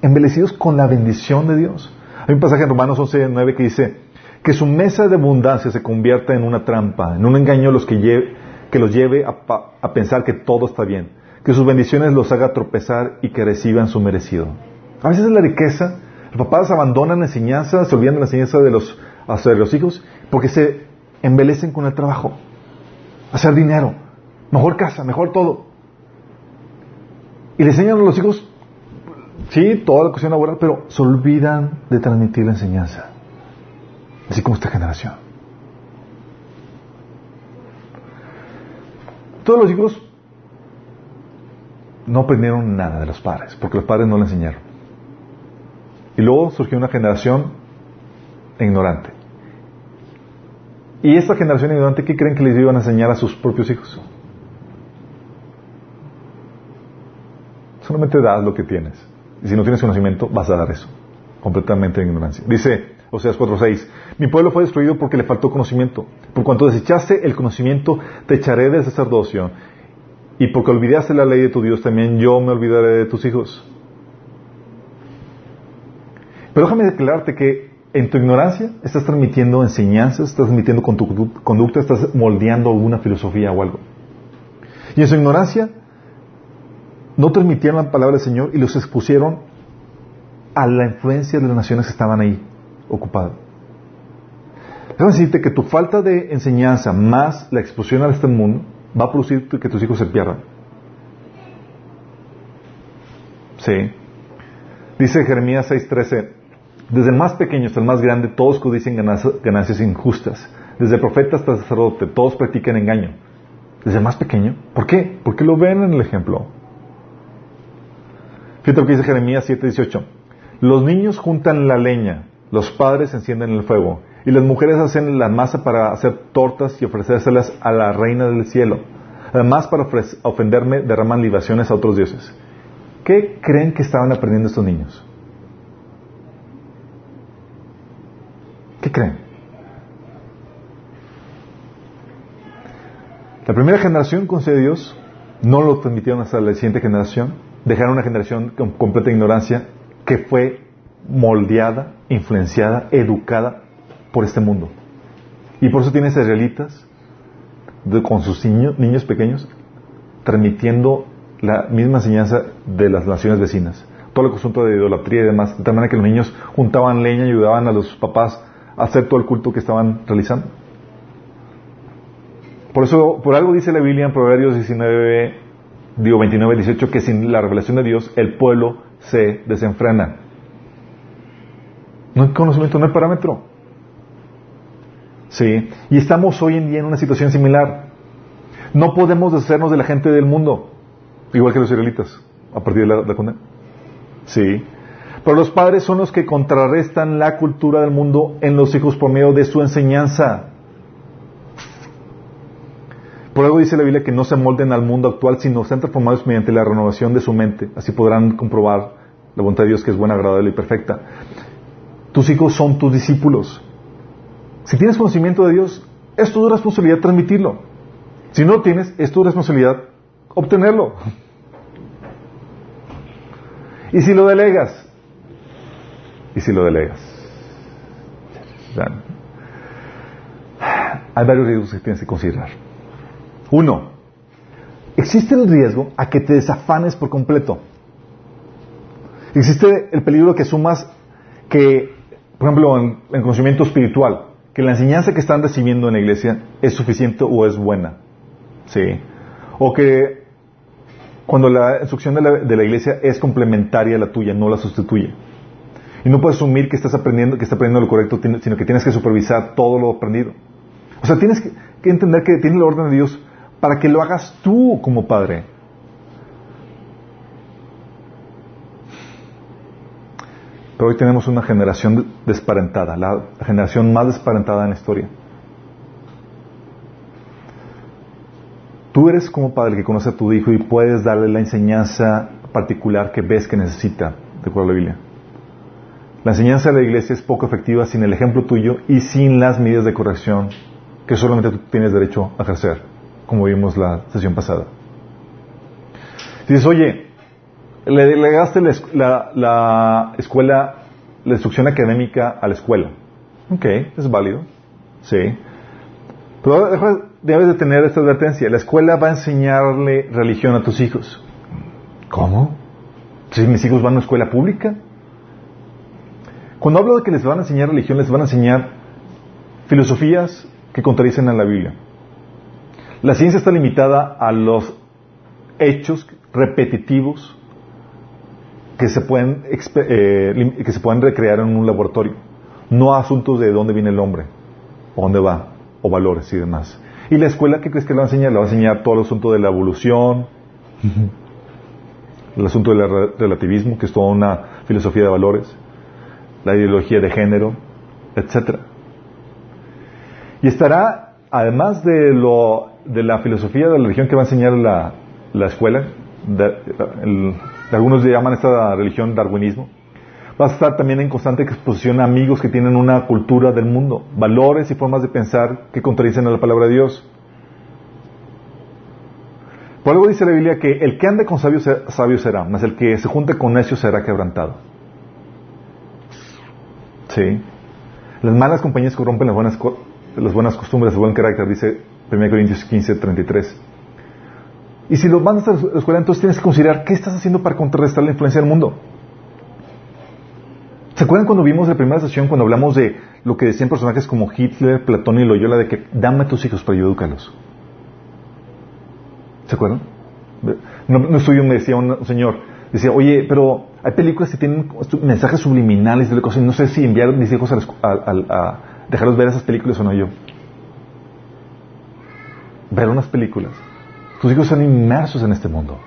embelecidos con la bendición de Dios. Hay un pasaje en Romanos 11, 9 que dice que su mesa de abundancia se convierta en una trampa, en un engaño los que, que los lleve a, pensar que todo está bien, que sus bendiciones los haga tropezar y que reciban su merecido. A veces es la riqueza, los papás abandonan la enseñanza, se olvidan de la enseñanza de los, de los hijos, porque se embelecen con el trabajo, hacer dinero, mejor casa, mejor todo. Y le enseñan a los hijos Sí, toda la cuestión laboral, pero se olvidan de transmitir la enseñanza. Así como esta generación. Todos los hijos no aprendieron nada de los padres, porque los padres no le enseñaron. Y luego surgió una generación ignorante. ¿Y esta generación ignorante qué creen que les iban a enseñar a sus propios hijos? Solamente das lo que tienes. Si no tienes conocimiento, vas a dar eso. Completamente en ignorancia. Dice Oseas 4.6, mi pueblo fue destruido porque le faltó conocimiento. Por cuanto desechaste el conocimiento, te echaré del sacerdocio. Y porque olvidaste la ley de tu Dios, también yo me olvidaré de tus hijos. Pero déjame declararte que en tu ignorancia estás transmitiendo enseñanzas, estás transmitiendo con tu conducta, estás moldeando alguna filosofía o algo. Y en su ignorancia no transmitieron la palabra del Señor y los expusieron a la influencia de las naciones que estaban ahí ocupadas. Déjame decirte que tu falta de enseñanza más la exposición a este mundo va a producir que tus hijos se pierdan. Sí. Dice Jeremías 6:13, desde el más pequeño hasta el más grande, todos codicen ganancias injustas. Desde profeta hasta sacerdote, todos practican engaño. Desde el más pequeño. ¿Por qué? Porque lo ven en el ejemplo. Fíjate lo que dice Jeremías 7:18. Los niños juntan la leña, los padres encienden el fuego, y las mujeres hacen la masa para hacer tortas y ofrecérselas a la reina del cielo. Además, para ofenderme, derraman libaciones a otros dioses. ¿Qué creen que estaban aprendiendo estos niños? ¿Qué creen? La primera generación con Dios no lo transmitieron hasta la siguiente generación dejaron una generación con completa ignorancia que fue moldeada, influenciada, educada por este mundo. Y por eso tienes israelitas con sus niños, pequeños transmitiendo la misma enseñanza de las naciones vecinas. Todo el asunto de idolatría y demás, de tal manera que los niños juntaban leña y ayudaban a los papás a hacer todo el culto que estaban realizando. Por eso, por algo dice la Biblia en Proverbios 19, digo 29, 18, que sin la revelación de Dios el pueblo se desenfrena. No hay conocimiento, no hay parámetro. Sí, y estamos hoy en día en una situación similar. No podemos deshacernos de la gente del mundo, igual que los israelitas, a partir de la, de condena. Sí. Pero los padres son los que contrarrestan la cultura del mundo en los hijos por medio de su enseñanza. Por algo dice la Biblia que no se molden al mundo actual, sino sean transformados mediante la renovación de su mente. Así podrán comprobar la voluntad de Dios que es buena, agradable y perfecta. Tus hijos son tus discípulos. Si tienes conocimiento de Dios, es tu responsabilidad transmitirlo. Si no lo tienes, es tu responsabilidad obtenerlo. Y si lo delegas, y si lo delegas, hay varios riesgos que tienes que considerar. Uno, existe el riesgo a que te desafanes por completo. Existe el peligro que sumas que, por ejemplo, en, conocimiento espiritual, que la enseñanza que están recibiendo en la iglesia es suficiente o es buena. Sí. O que cuando la instrucción de la, iglesia es complementaria a la tuya, no la sustituye. Y no puedes asumir que estás aprendiendo, que estás aprendiendo lo correcto, sino que tienes que supervisar todo lo aprendido. O sea, tienes que, entender que tienes la orden de Dios para que lo hagas tú como padre. Pero hoy tenemos una generación desparentada, la generación más desparentada en la historia. Tú eres como padre que conoce a tu hijo y puedes darle la enseñanza particular que ves que necesita, de acuerdo a la Biblia. La enseñanza de la iglesia es poco efectiva sin el ejemplo tuyo y sin las medidas de corrección que solamente tú tienes derecho a ejercer, como vimos la sesión pasada. Dices, oye, le delegaste la, la, escuela, la instrucción académica a la escuela. Ok, es válido. Sí. Pero debes de tener esta advertencia. La escuela va a enseñarle religión a tus hijos. ¿Cómo? Si mis hijos van a una escuela pública. Cuando hablo de que les van a enseñar religión, les van a enseñar filosofías que contradicen a la Biblia. La ciencia está limitada a los hechos repetitivos que se pueden, eh, que se pueden recrear en un laboratorio, no a asuntos de dónde viene el hombre, o dónde va, o valores y demás. ¿Y la escuela qué crees que le va a enseñar? Le va a enseñar todo el asunto de la evolución, el asunto del relativismo, que es toda una filosofía de valores, la ideología de género, etcétera. Y estará, además de, lo, de la filosofía de la religión que va a enseñar la, la escuela, algunos le llaman esta religión darwinismo, va a estar también en constante exposición a amigos que tienen una cultura del mundo, valores y formas de pensar que contradicen a la palabra de Dios. Por algo dice la Biblia que el que ande con sabios sabio será, mas el que se junte con necios será quebrantado. Sí. Las malas compañías corrompen las buenas, las buenas costumbres, el buen carácter, dice 1 Corintios 15, 33. Y si lo mandas a la escuela, entonces tienes que considerar qué estás haciendo para contrarrestar la influencia del mundo. ¿Se acuerdan cuando vimos la primera sesión, cuando hablamos de lo que decían personajes como Hitler, Platón y Loyola, de que dame a tus hijos para yo educarlos? ¿Se acuerdan? No, no estudio me decía un, señor, decía, oye, pero hay películas que tienen mensajes subliminales de cosas, y no sé si enviar a mis hijos a, a dejarlos ver esas películas o no yo. Ver unas películas. Tus hijos están inmersos en este mundo.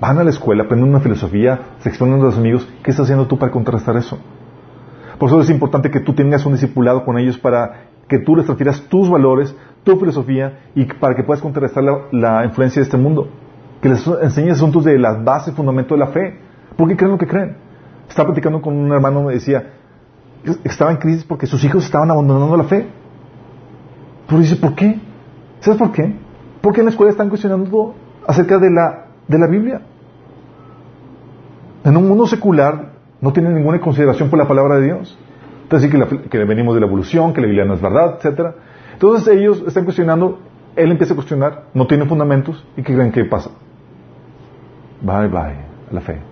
Van a la escuela, aprenden una filosofía, se exponen a los amigos. ¿Qué estás haciendo tú para contrarrestar eso? Por eso es importante que tú tengas un discipulado con ellos para que tú les transfieras tus valores, tu filosofía y para que puedas contrarrestar la, influencia de este mundo. Que les enseñes asuntos de las bases, fundamento de la fe. ¿Por qué creen lo que creen? Estaba platicando con un hermano, me decía, estaba en crisis porque sus hijos estaban abandonando la fe. Pero dice, ¿por qué? ¿Sabes por qué? Porque en la escuela están cuestionando acerca de la, de la Biblia. En un mundo secular no tienen ninguna consideración por la palabra de Dios. Entonces, que, que venimos de la evolución, que la Biblia no es verdad, etcétera. Entonces ellos están cuestionando, él empieza a cuestionar, no tiene fundamentos, ¿y qué creen que pasa? Bye bye, la fe.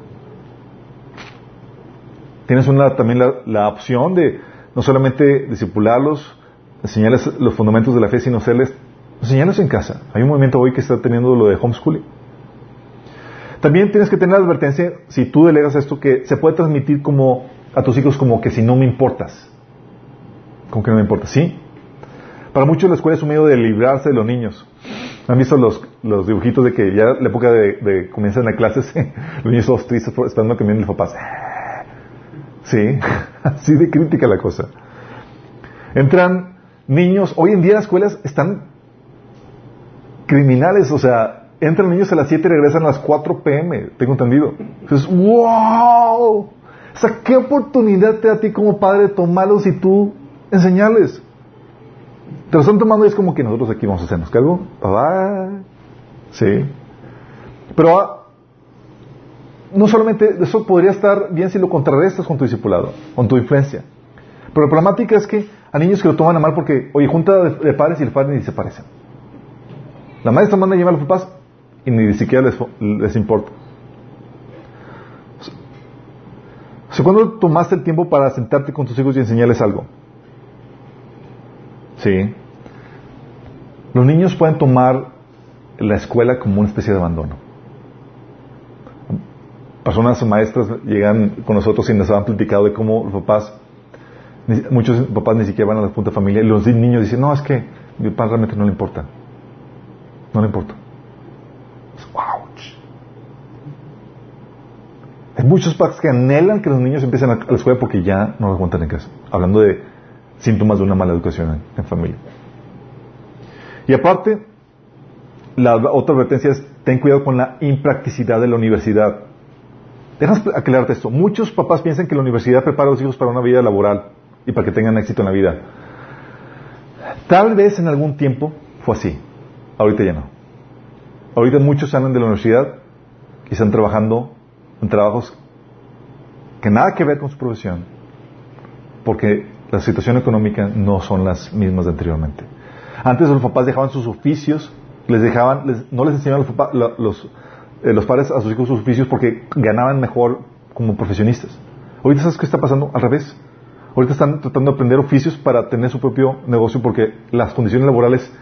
Tienes una, también la, opción de no solamente discipularlos, enseñarles los fundamentos de la fe, sino hacerles, enseñarlos en casa. Hay un movimiento hoy que está teniendo lo de homeschooling también tienes que tener la advertencia, si tú delegas esto, que se puede transmitir como a tus hijos como que si no me importas. Como que no me importas, ¿sí? Para muchos la escuela es un medio de librarse de los niños. ¿Han visto los, los dibujitos de que ya la época de, de comienzan las clases, los niños todos tristes esperando que vienen los papás? Sí, así de crítica la cosa. Entran niños, hoy en día las escuelas están criminales, o sea, entran niños a las 7 y regresan a las 4 pm, tengo entendido. Entonces, wow. O sea, ¿qué oportunidad te da a ti como padre tomarlos y tú enseñarles? Te lo están tomando y es como que nosotros aquí vamos a hacernos cargo. Bye. Sí. Pero ah, no solamente eso podría estar bien si lo contrarrestas con tu discipulado, con tu influencia. Pero la problemática es que a niños que lo toman a mal porque, oye, junta de, padres y el padre ni se parecen. La maestra manda a llevar a los papás y ni siquiera les, importa. O ¿cuándo tomaste el tiempo para sentarte con tus hijos y enseñarles algo? Sí. Los niños pueden tomar la escuela como una especie de abandono. Personas maestras llegan con nosotros y nos han platicado de cómo los papás, muchos papás ni siquiera van a la punta familia y los niños dicen, no, es que mi papá realmente no le importa. No le importa. Hay muchos padres que anhelan que los niños empiecen a la escuela porque ya no los aguantan en casa. Hablando de síntomas de una mala educación en, familia. Y aparte, la otra advertencia es, ten cuidado con la impracticidad de la universidad. Déjame aclararte esto. Muchos papás piensan que la universidad prepara a los hijos para una vida laboral y para que tengan éxito en la vida. Tal vez en algún tiempo fue así. Ahorita ya no. Ahorita muchos salen de la universidad y están trabajando en trabajos que nada que ver con su profesión, porque la situación económica no son las mismas de anteriormente. Antes los papás dejaban sus oficios, les dejaban, no les enseñaban los, eh, los, padres a sus hijos sus oficios porque ganaban mejor como profesionistas. Ahorita sabes qué está pasando al revés. Ahorita están tratando de aprender oficios para tener su propio negocio porque las condiciones laborales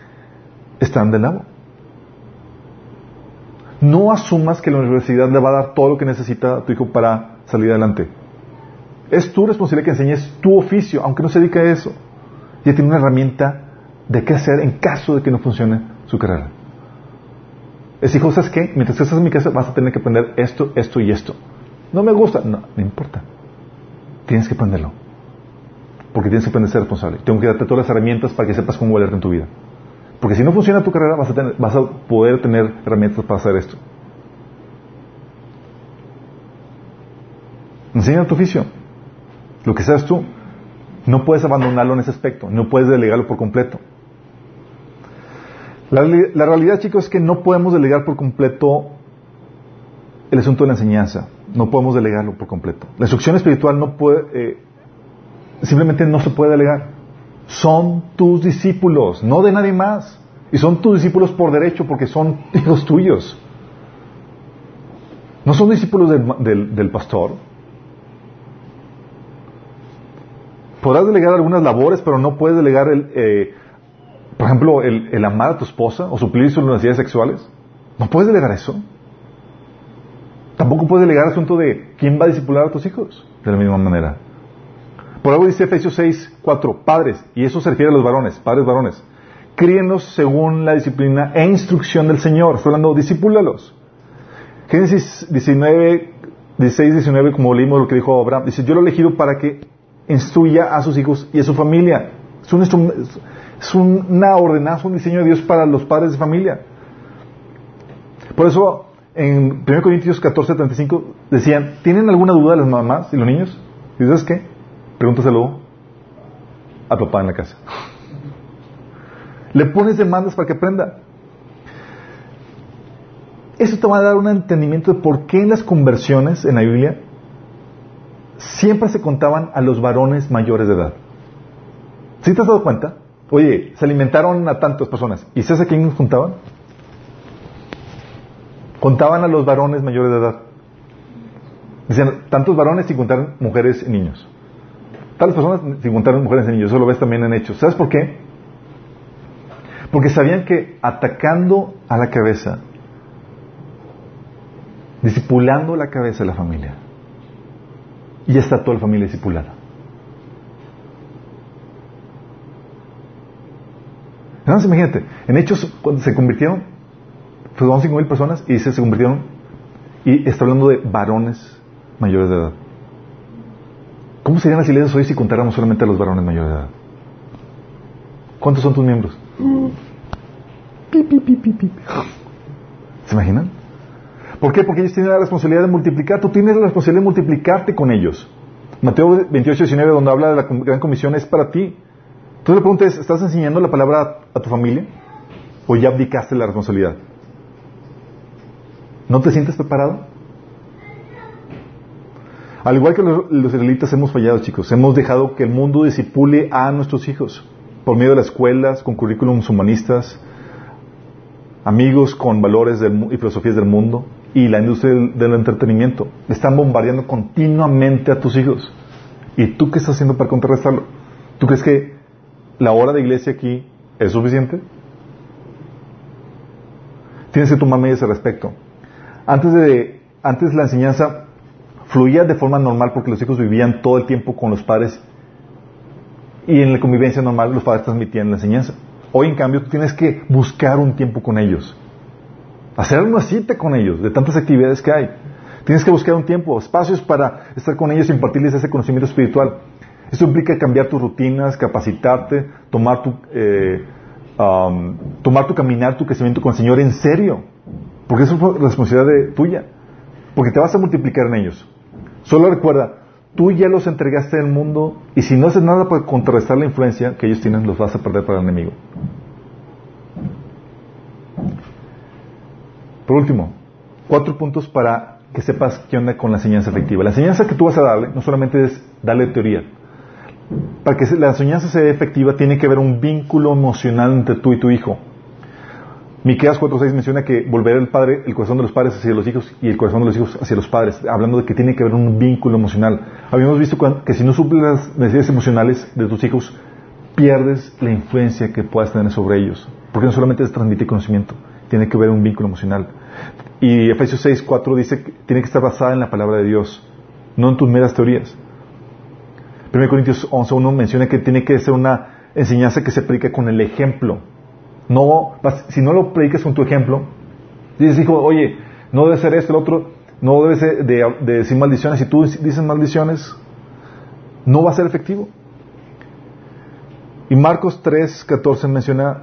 están de lado. No asumas que la universidad le va a dar todo lo que necesita a tu hijo para salir adelante. Es tu responsabilidad que enseñes tu oficio, aunque no se dedique a eso. Ya tiene una herramienta de qué hacer en caso de que no funcione su carrera. Es hijo, ¿sabes qué? Mientras estás en mi casa vas a tener que aprender esto, esto y esto. No me gusta. No, no importa. Tienes que aprenderlo. Porque tienes que aprender a ser responsable. Tengo que darte todas las herramientas para que sepas cómo valerte en tu vida. Porque si no funciona tu carrera, vas a, tener, vas a poder tener herramientas para hacer esto. Enseña tu oficio. Lo que seas tú. No puedes abandonarlo en ese aspecto. No puedes delegarlo por completo. La, realidad, chicos, es que no podemos delegar por completo el asunto de la enseñanza. No podemos delegarlo por completo. La instrucción espiritual no puede, eh, simplemente no se puede delegar son tus discípulos, no de nadie más. Y son tus discípulos por derecho porque son hijos tuyos. No son discípulos del, pastor. Podrás delegar algunas labores, pero no puedes delegar, el, eh, por ejemplo, el, amar a tu esposa o suplir sus necesidades sexuales. No puedes delegar eso. Tampoco puedes delegar el asunto de quién va a discipular a tus hijos de la misma manera. Por algo dice Efesios 6, 4, padres, y eso se refiere a los varones, padres varones, críenos según la disciplina e instrucción del Señor. Está hablando, disipúlalos. Génesis 19, 16, 19, como leímos lo que dijo Abraham, dice, yo lo he elegido para que instruya a sus hijos y a su familia. Es, un, es una ordenanza, un diseño de Dios para los padres de familia. Por eso, en 1 Corintios 14, 35, decían, ¿tienen alguna duda las mamás y los niños? ¿Y sabes qué? Pregúntaselo a papá en la casa. Le pones demandas para que aprenda. Eso te va a dar un entendimiento de por qué en las conversiones en la Biblia siempre se contaban a los varones mayores de edad. ¿Sí te has dado cuenta? Oye, se alimentaron a tantas personas. ¿Y sabes a quién contaban? Contaban a los varones mayores de edad. Decían, tantos varones y contaron mujeres y niños. Tales personas se encontraron mujeres en niños, eso lo ves también en hechos. ¿Sabes por qué? Porque sabían que atacando a la cabeza, disipulando la cabeza de la familia, ya está toda la familia disipulada. Entonces, imagínate, en hechos, cuando se convirtieron, fueron cinco mil personas y se, se convirtieron, y está hablando de varones mayores de edad. ¿Cómo serían las iglesias hoy si contáramos solamente a los varones mayores de edad? ¿Cuántos son tus miembros? ¿Se imaginan? ¿Por qué? Porque ellos tienen la responsabilidad de multiplicar. Tú tienes la responsabilidad de multiplicarte con ellos. Mateo 28, 19, donde habla de la gran comisión, es para ti. Entonces le preguntas, ¿estás enseñando la palabra a tu familia? ¿O ya abdicaste la responsabilidad? ¿No te sientes preparado? Al igual que los, israelitas hemos fallado, chicos. Hemos dejado que el mundo disipule a nuestros hijos por medio de las escuelas, con currículums humanistas, amigos con valores y filosofías del mundo y la industria del, entretenimiento. Le están bombardeando continuamente a tus hijos. ¿Y tú qué estás haciendo para contrarrestarlo? ¿Tú crees que la hora de iglesia aquí es suficiente? tienes que tomar medidas al respecto. Antes de, antes la enseñanza fluía de forma normal porque los hijos vivían todo el tiempo con los padres y en la convivencia normal los padres transmitían la enseñanza. Hoy, en cambio, tienes que buscar un tiempo con ellos. Hacer una cita con ellos, de tantas actividades que hay. Tienes que buscar un tiempo, espacios para estar con ellos y impartirles ese conocimiento espiritual. Eso implica cambiar tus rutinas, capacitarte, tomar tu, eh, tomar tu caminar, tu crecimiento con el Señor en serio. Porque eso es responsabilidad tuya. Porque te vas a multiplicar en ellos. Solo recuerda, tú ya los entregaste al mundo y si no haces nada para contrarrestar la influencia que ellos tienen, los vas a perder para el enemigo. Por último, cuatro puntos para que sepas qué onda con la enseñanza efectiva. La enseñanza que tú vas a darle no solamente es darle teoría. Para que la enseñanza sea efectiva tiene que haber un vínculo emocional entre tú y tu hijo. Miqueas 4.6 menciona que volverá el padre, el corazón de los padres hacia los hijos y el corazón de los hijos hacia los padres, hablando de que tiene que haber un vínculo emocional. Habíamos visto que si no suples las necesidades emocionales de tus hijos, pierdes la influencia que puedas tener sobre ellos. Porque no solamente es transmitir conocimiento, tiene que haber un vínculo emocional. Y Efesios 6.4 dice que tiene que estar basada en la palabra de Dios, no en tus meras teorías. 1 Corintios 11.1 menciona que tiene que ser una enseñanza que se predica con el ejemplo no, si no lo predicas con tu ejemplo, dices, hijo, oye, no debe ser esto, el otro, no debes de, decir maldiciones. Si tú dices maldiciones, no va a ser efectivo. Y Marcos 3, 14 menciona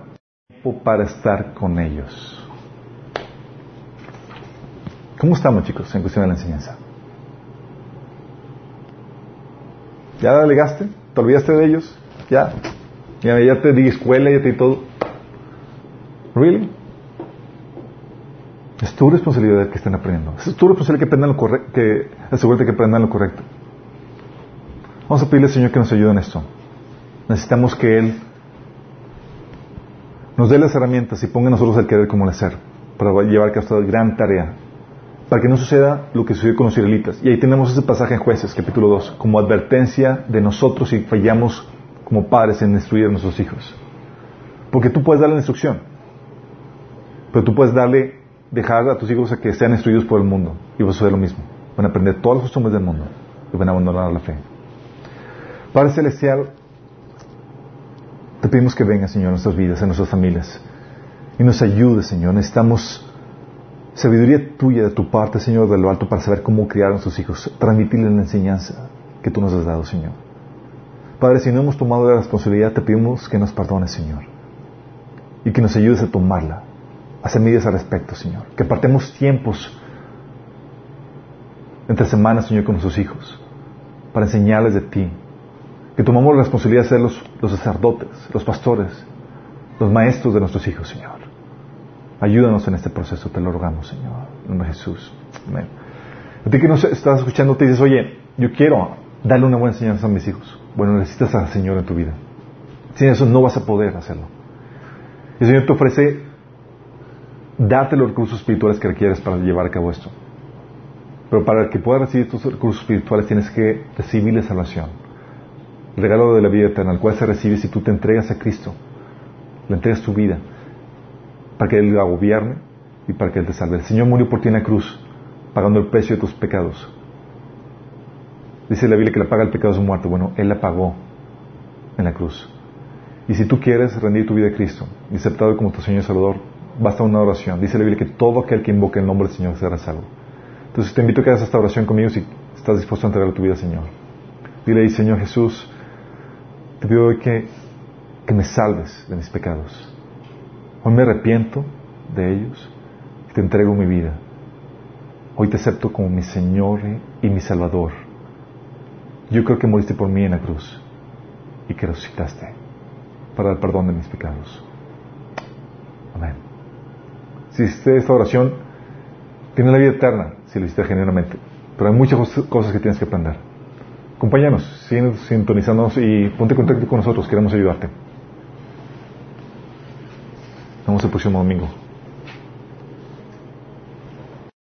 para estar con ellos. ¿Cómo estamos, chicos, en cuestión de la enseñanza? ¿Ya delegaste? ¿Te olvidaste de ellos? ¿Ya? ¿Ya, te di escuela, ya te di todo? ¿Really? Es tu responsabilidad que estén aprendiendo. Es tu responsabilidad que aprendan lo correcto, que asegúrate que aprendan lo correcto. Vamos a pedirle al Señor que nos ayude en esto. Necesitamos que Él nos dé las herramientas y ponga nosotros el querer como el hacer para llevar a cabo esta gran tarea. Para que no suceda lo que sucedió con los israelitas. Y ahí tenemos ese pasaje en Jueces, capítulo 2, como advertencia de nosotros si fallamos como padres en instruir a nuestros hijos. Porque tú puedes dar la instrucción, pero tú puedes darle, dejar a tus hijos a que sean instruidos por el mundo. Y vas a hacer lo mismo. Van a aprender todas las costumbres del mundo. Y van a abandonar la fe. Padre Celestial, te pedimos que venga, Señor, a nuestras vidas, a nuestras familias. Y nos ayude, Señor. Necesitamos sabiduría tuya de tu parte, Señor, de lo alto, para saber cómo criar a nuestros hijos. Transmitirles la enseñanza que tú nos has dado, Señor. Padre, si no hemos tomado la responsabilidad, te pedimos que nos perdones, Señor. Y que nos ayudes a tomarla hacer medidas al respecto, Señor. Que partemos tiempos entre semanas, Señor, con nuestros hijos, para enseñarles de ti. Que tomamos la responsabilidad de ser los sacerdotes, los pastores, los maestros de nuestros hijos, Señor. Ayúdanos en este proceso, te lo rogamos, Señor. En nombre de Jesús. Amén. A ti que nos estás escuchando, te dices, oye, yo quiero darle una buena enseñanza a mis hijos. Bueno, necesitas al Señor en tu vida. Sin eso no vas a poder hacerlo. El Señor te ofrece darte los recursos espirituales que requieres para llevar a cabo esto. Pero para que puedas recibir estos recursos espirituales tienes que recibir la salvación. El regalo de la vida eterna, el cual se recibe si tú te entregas a Cristo. Le entregas tu vida para que Él la gobierne y para que Él te salve. El Señor murió por ti en la cruz, pagando el precio de tus pecados. Dice la Biblia que la paga el pecado es muerto. Bueno, Él la pagó en la cruz. Y si tú quieres rendir tu vida a Cristo y como tu Señor y Salvador, basta una oración. Dice la Biblia que todo aquel que invoque el nombre del Señor será salvo. Entonces te invito a que hagas esta oración conmigo si estás dispuesto a entregar tu vida al Señor. Dile ahí, Señor Jesús, te pido que, que me salves de mis pecados. Hoy me arrepiento de ellos y te entrego mi vida. Hoy te acepto como mi Señor y mi Salvador. Yo creo que moriste por mí en la cruz y que resucitaste para el perdón de mis pecados. Amén si hiciste esta oración, tienes la vida eterna, si lo hiciste genuinamente. Pero hay muchas cosas que tienes que aprender. Acompáñanos, sigue sintonizándonos y ponte en contacto con nosotros, queremos ayudarte. Nos vemos el próximo domingo.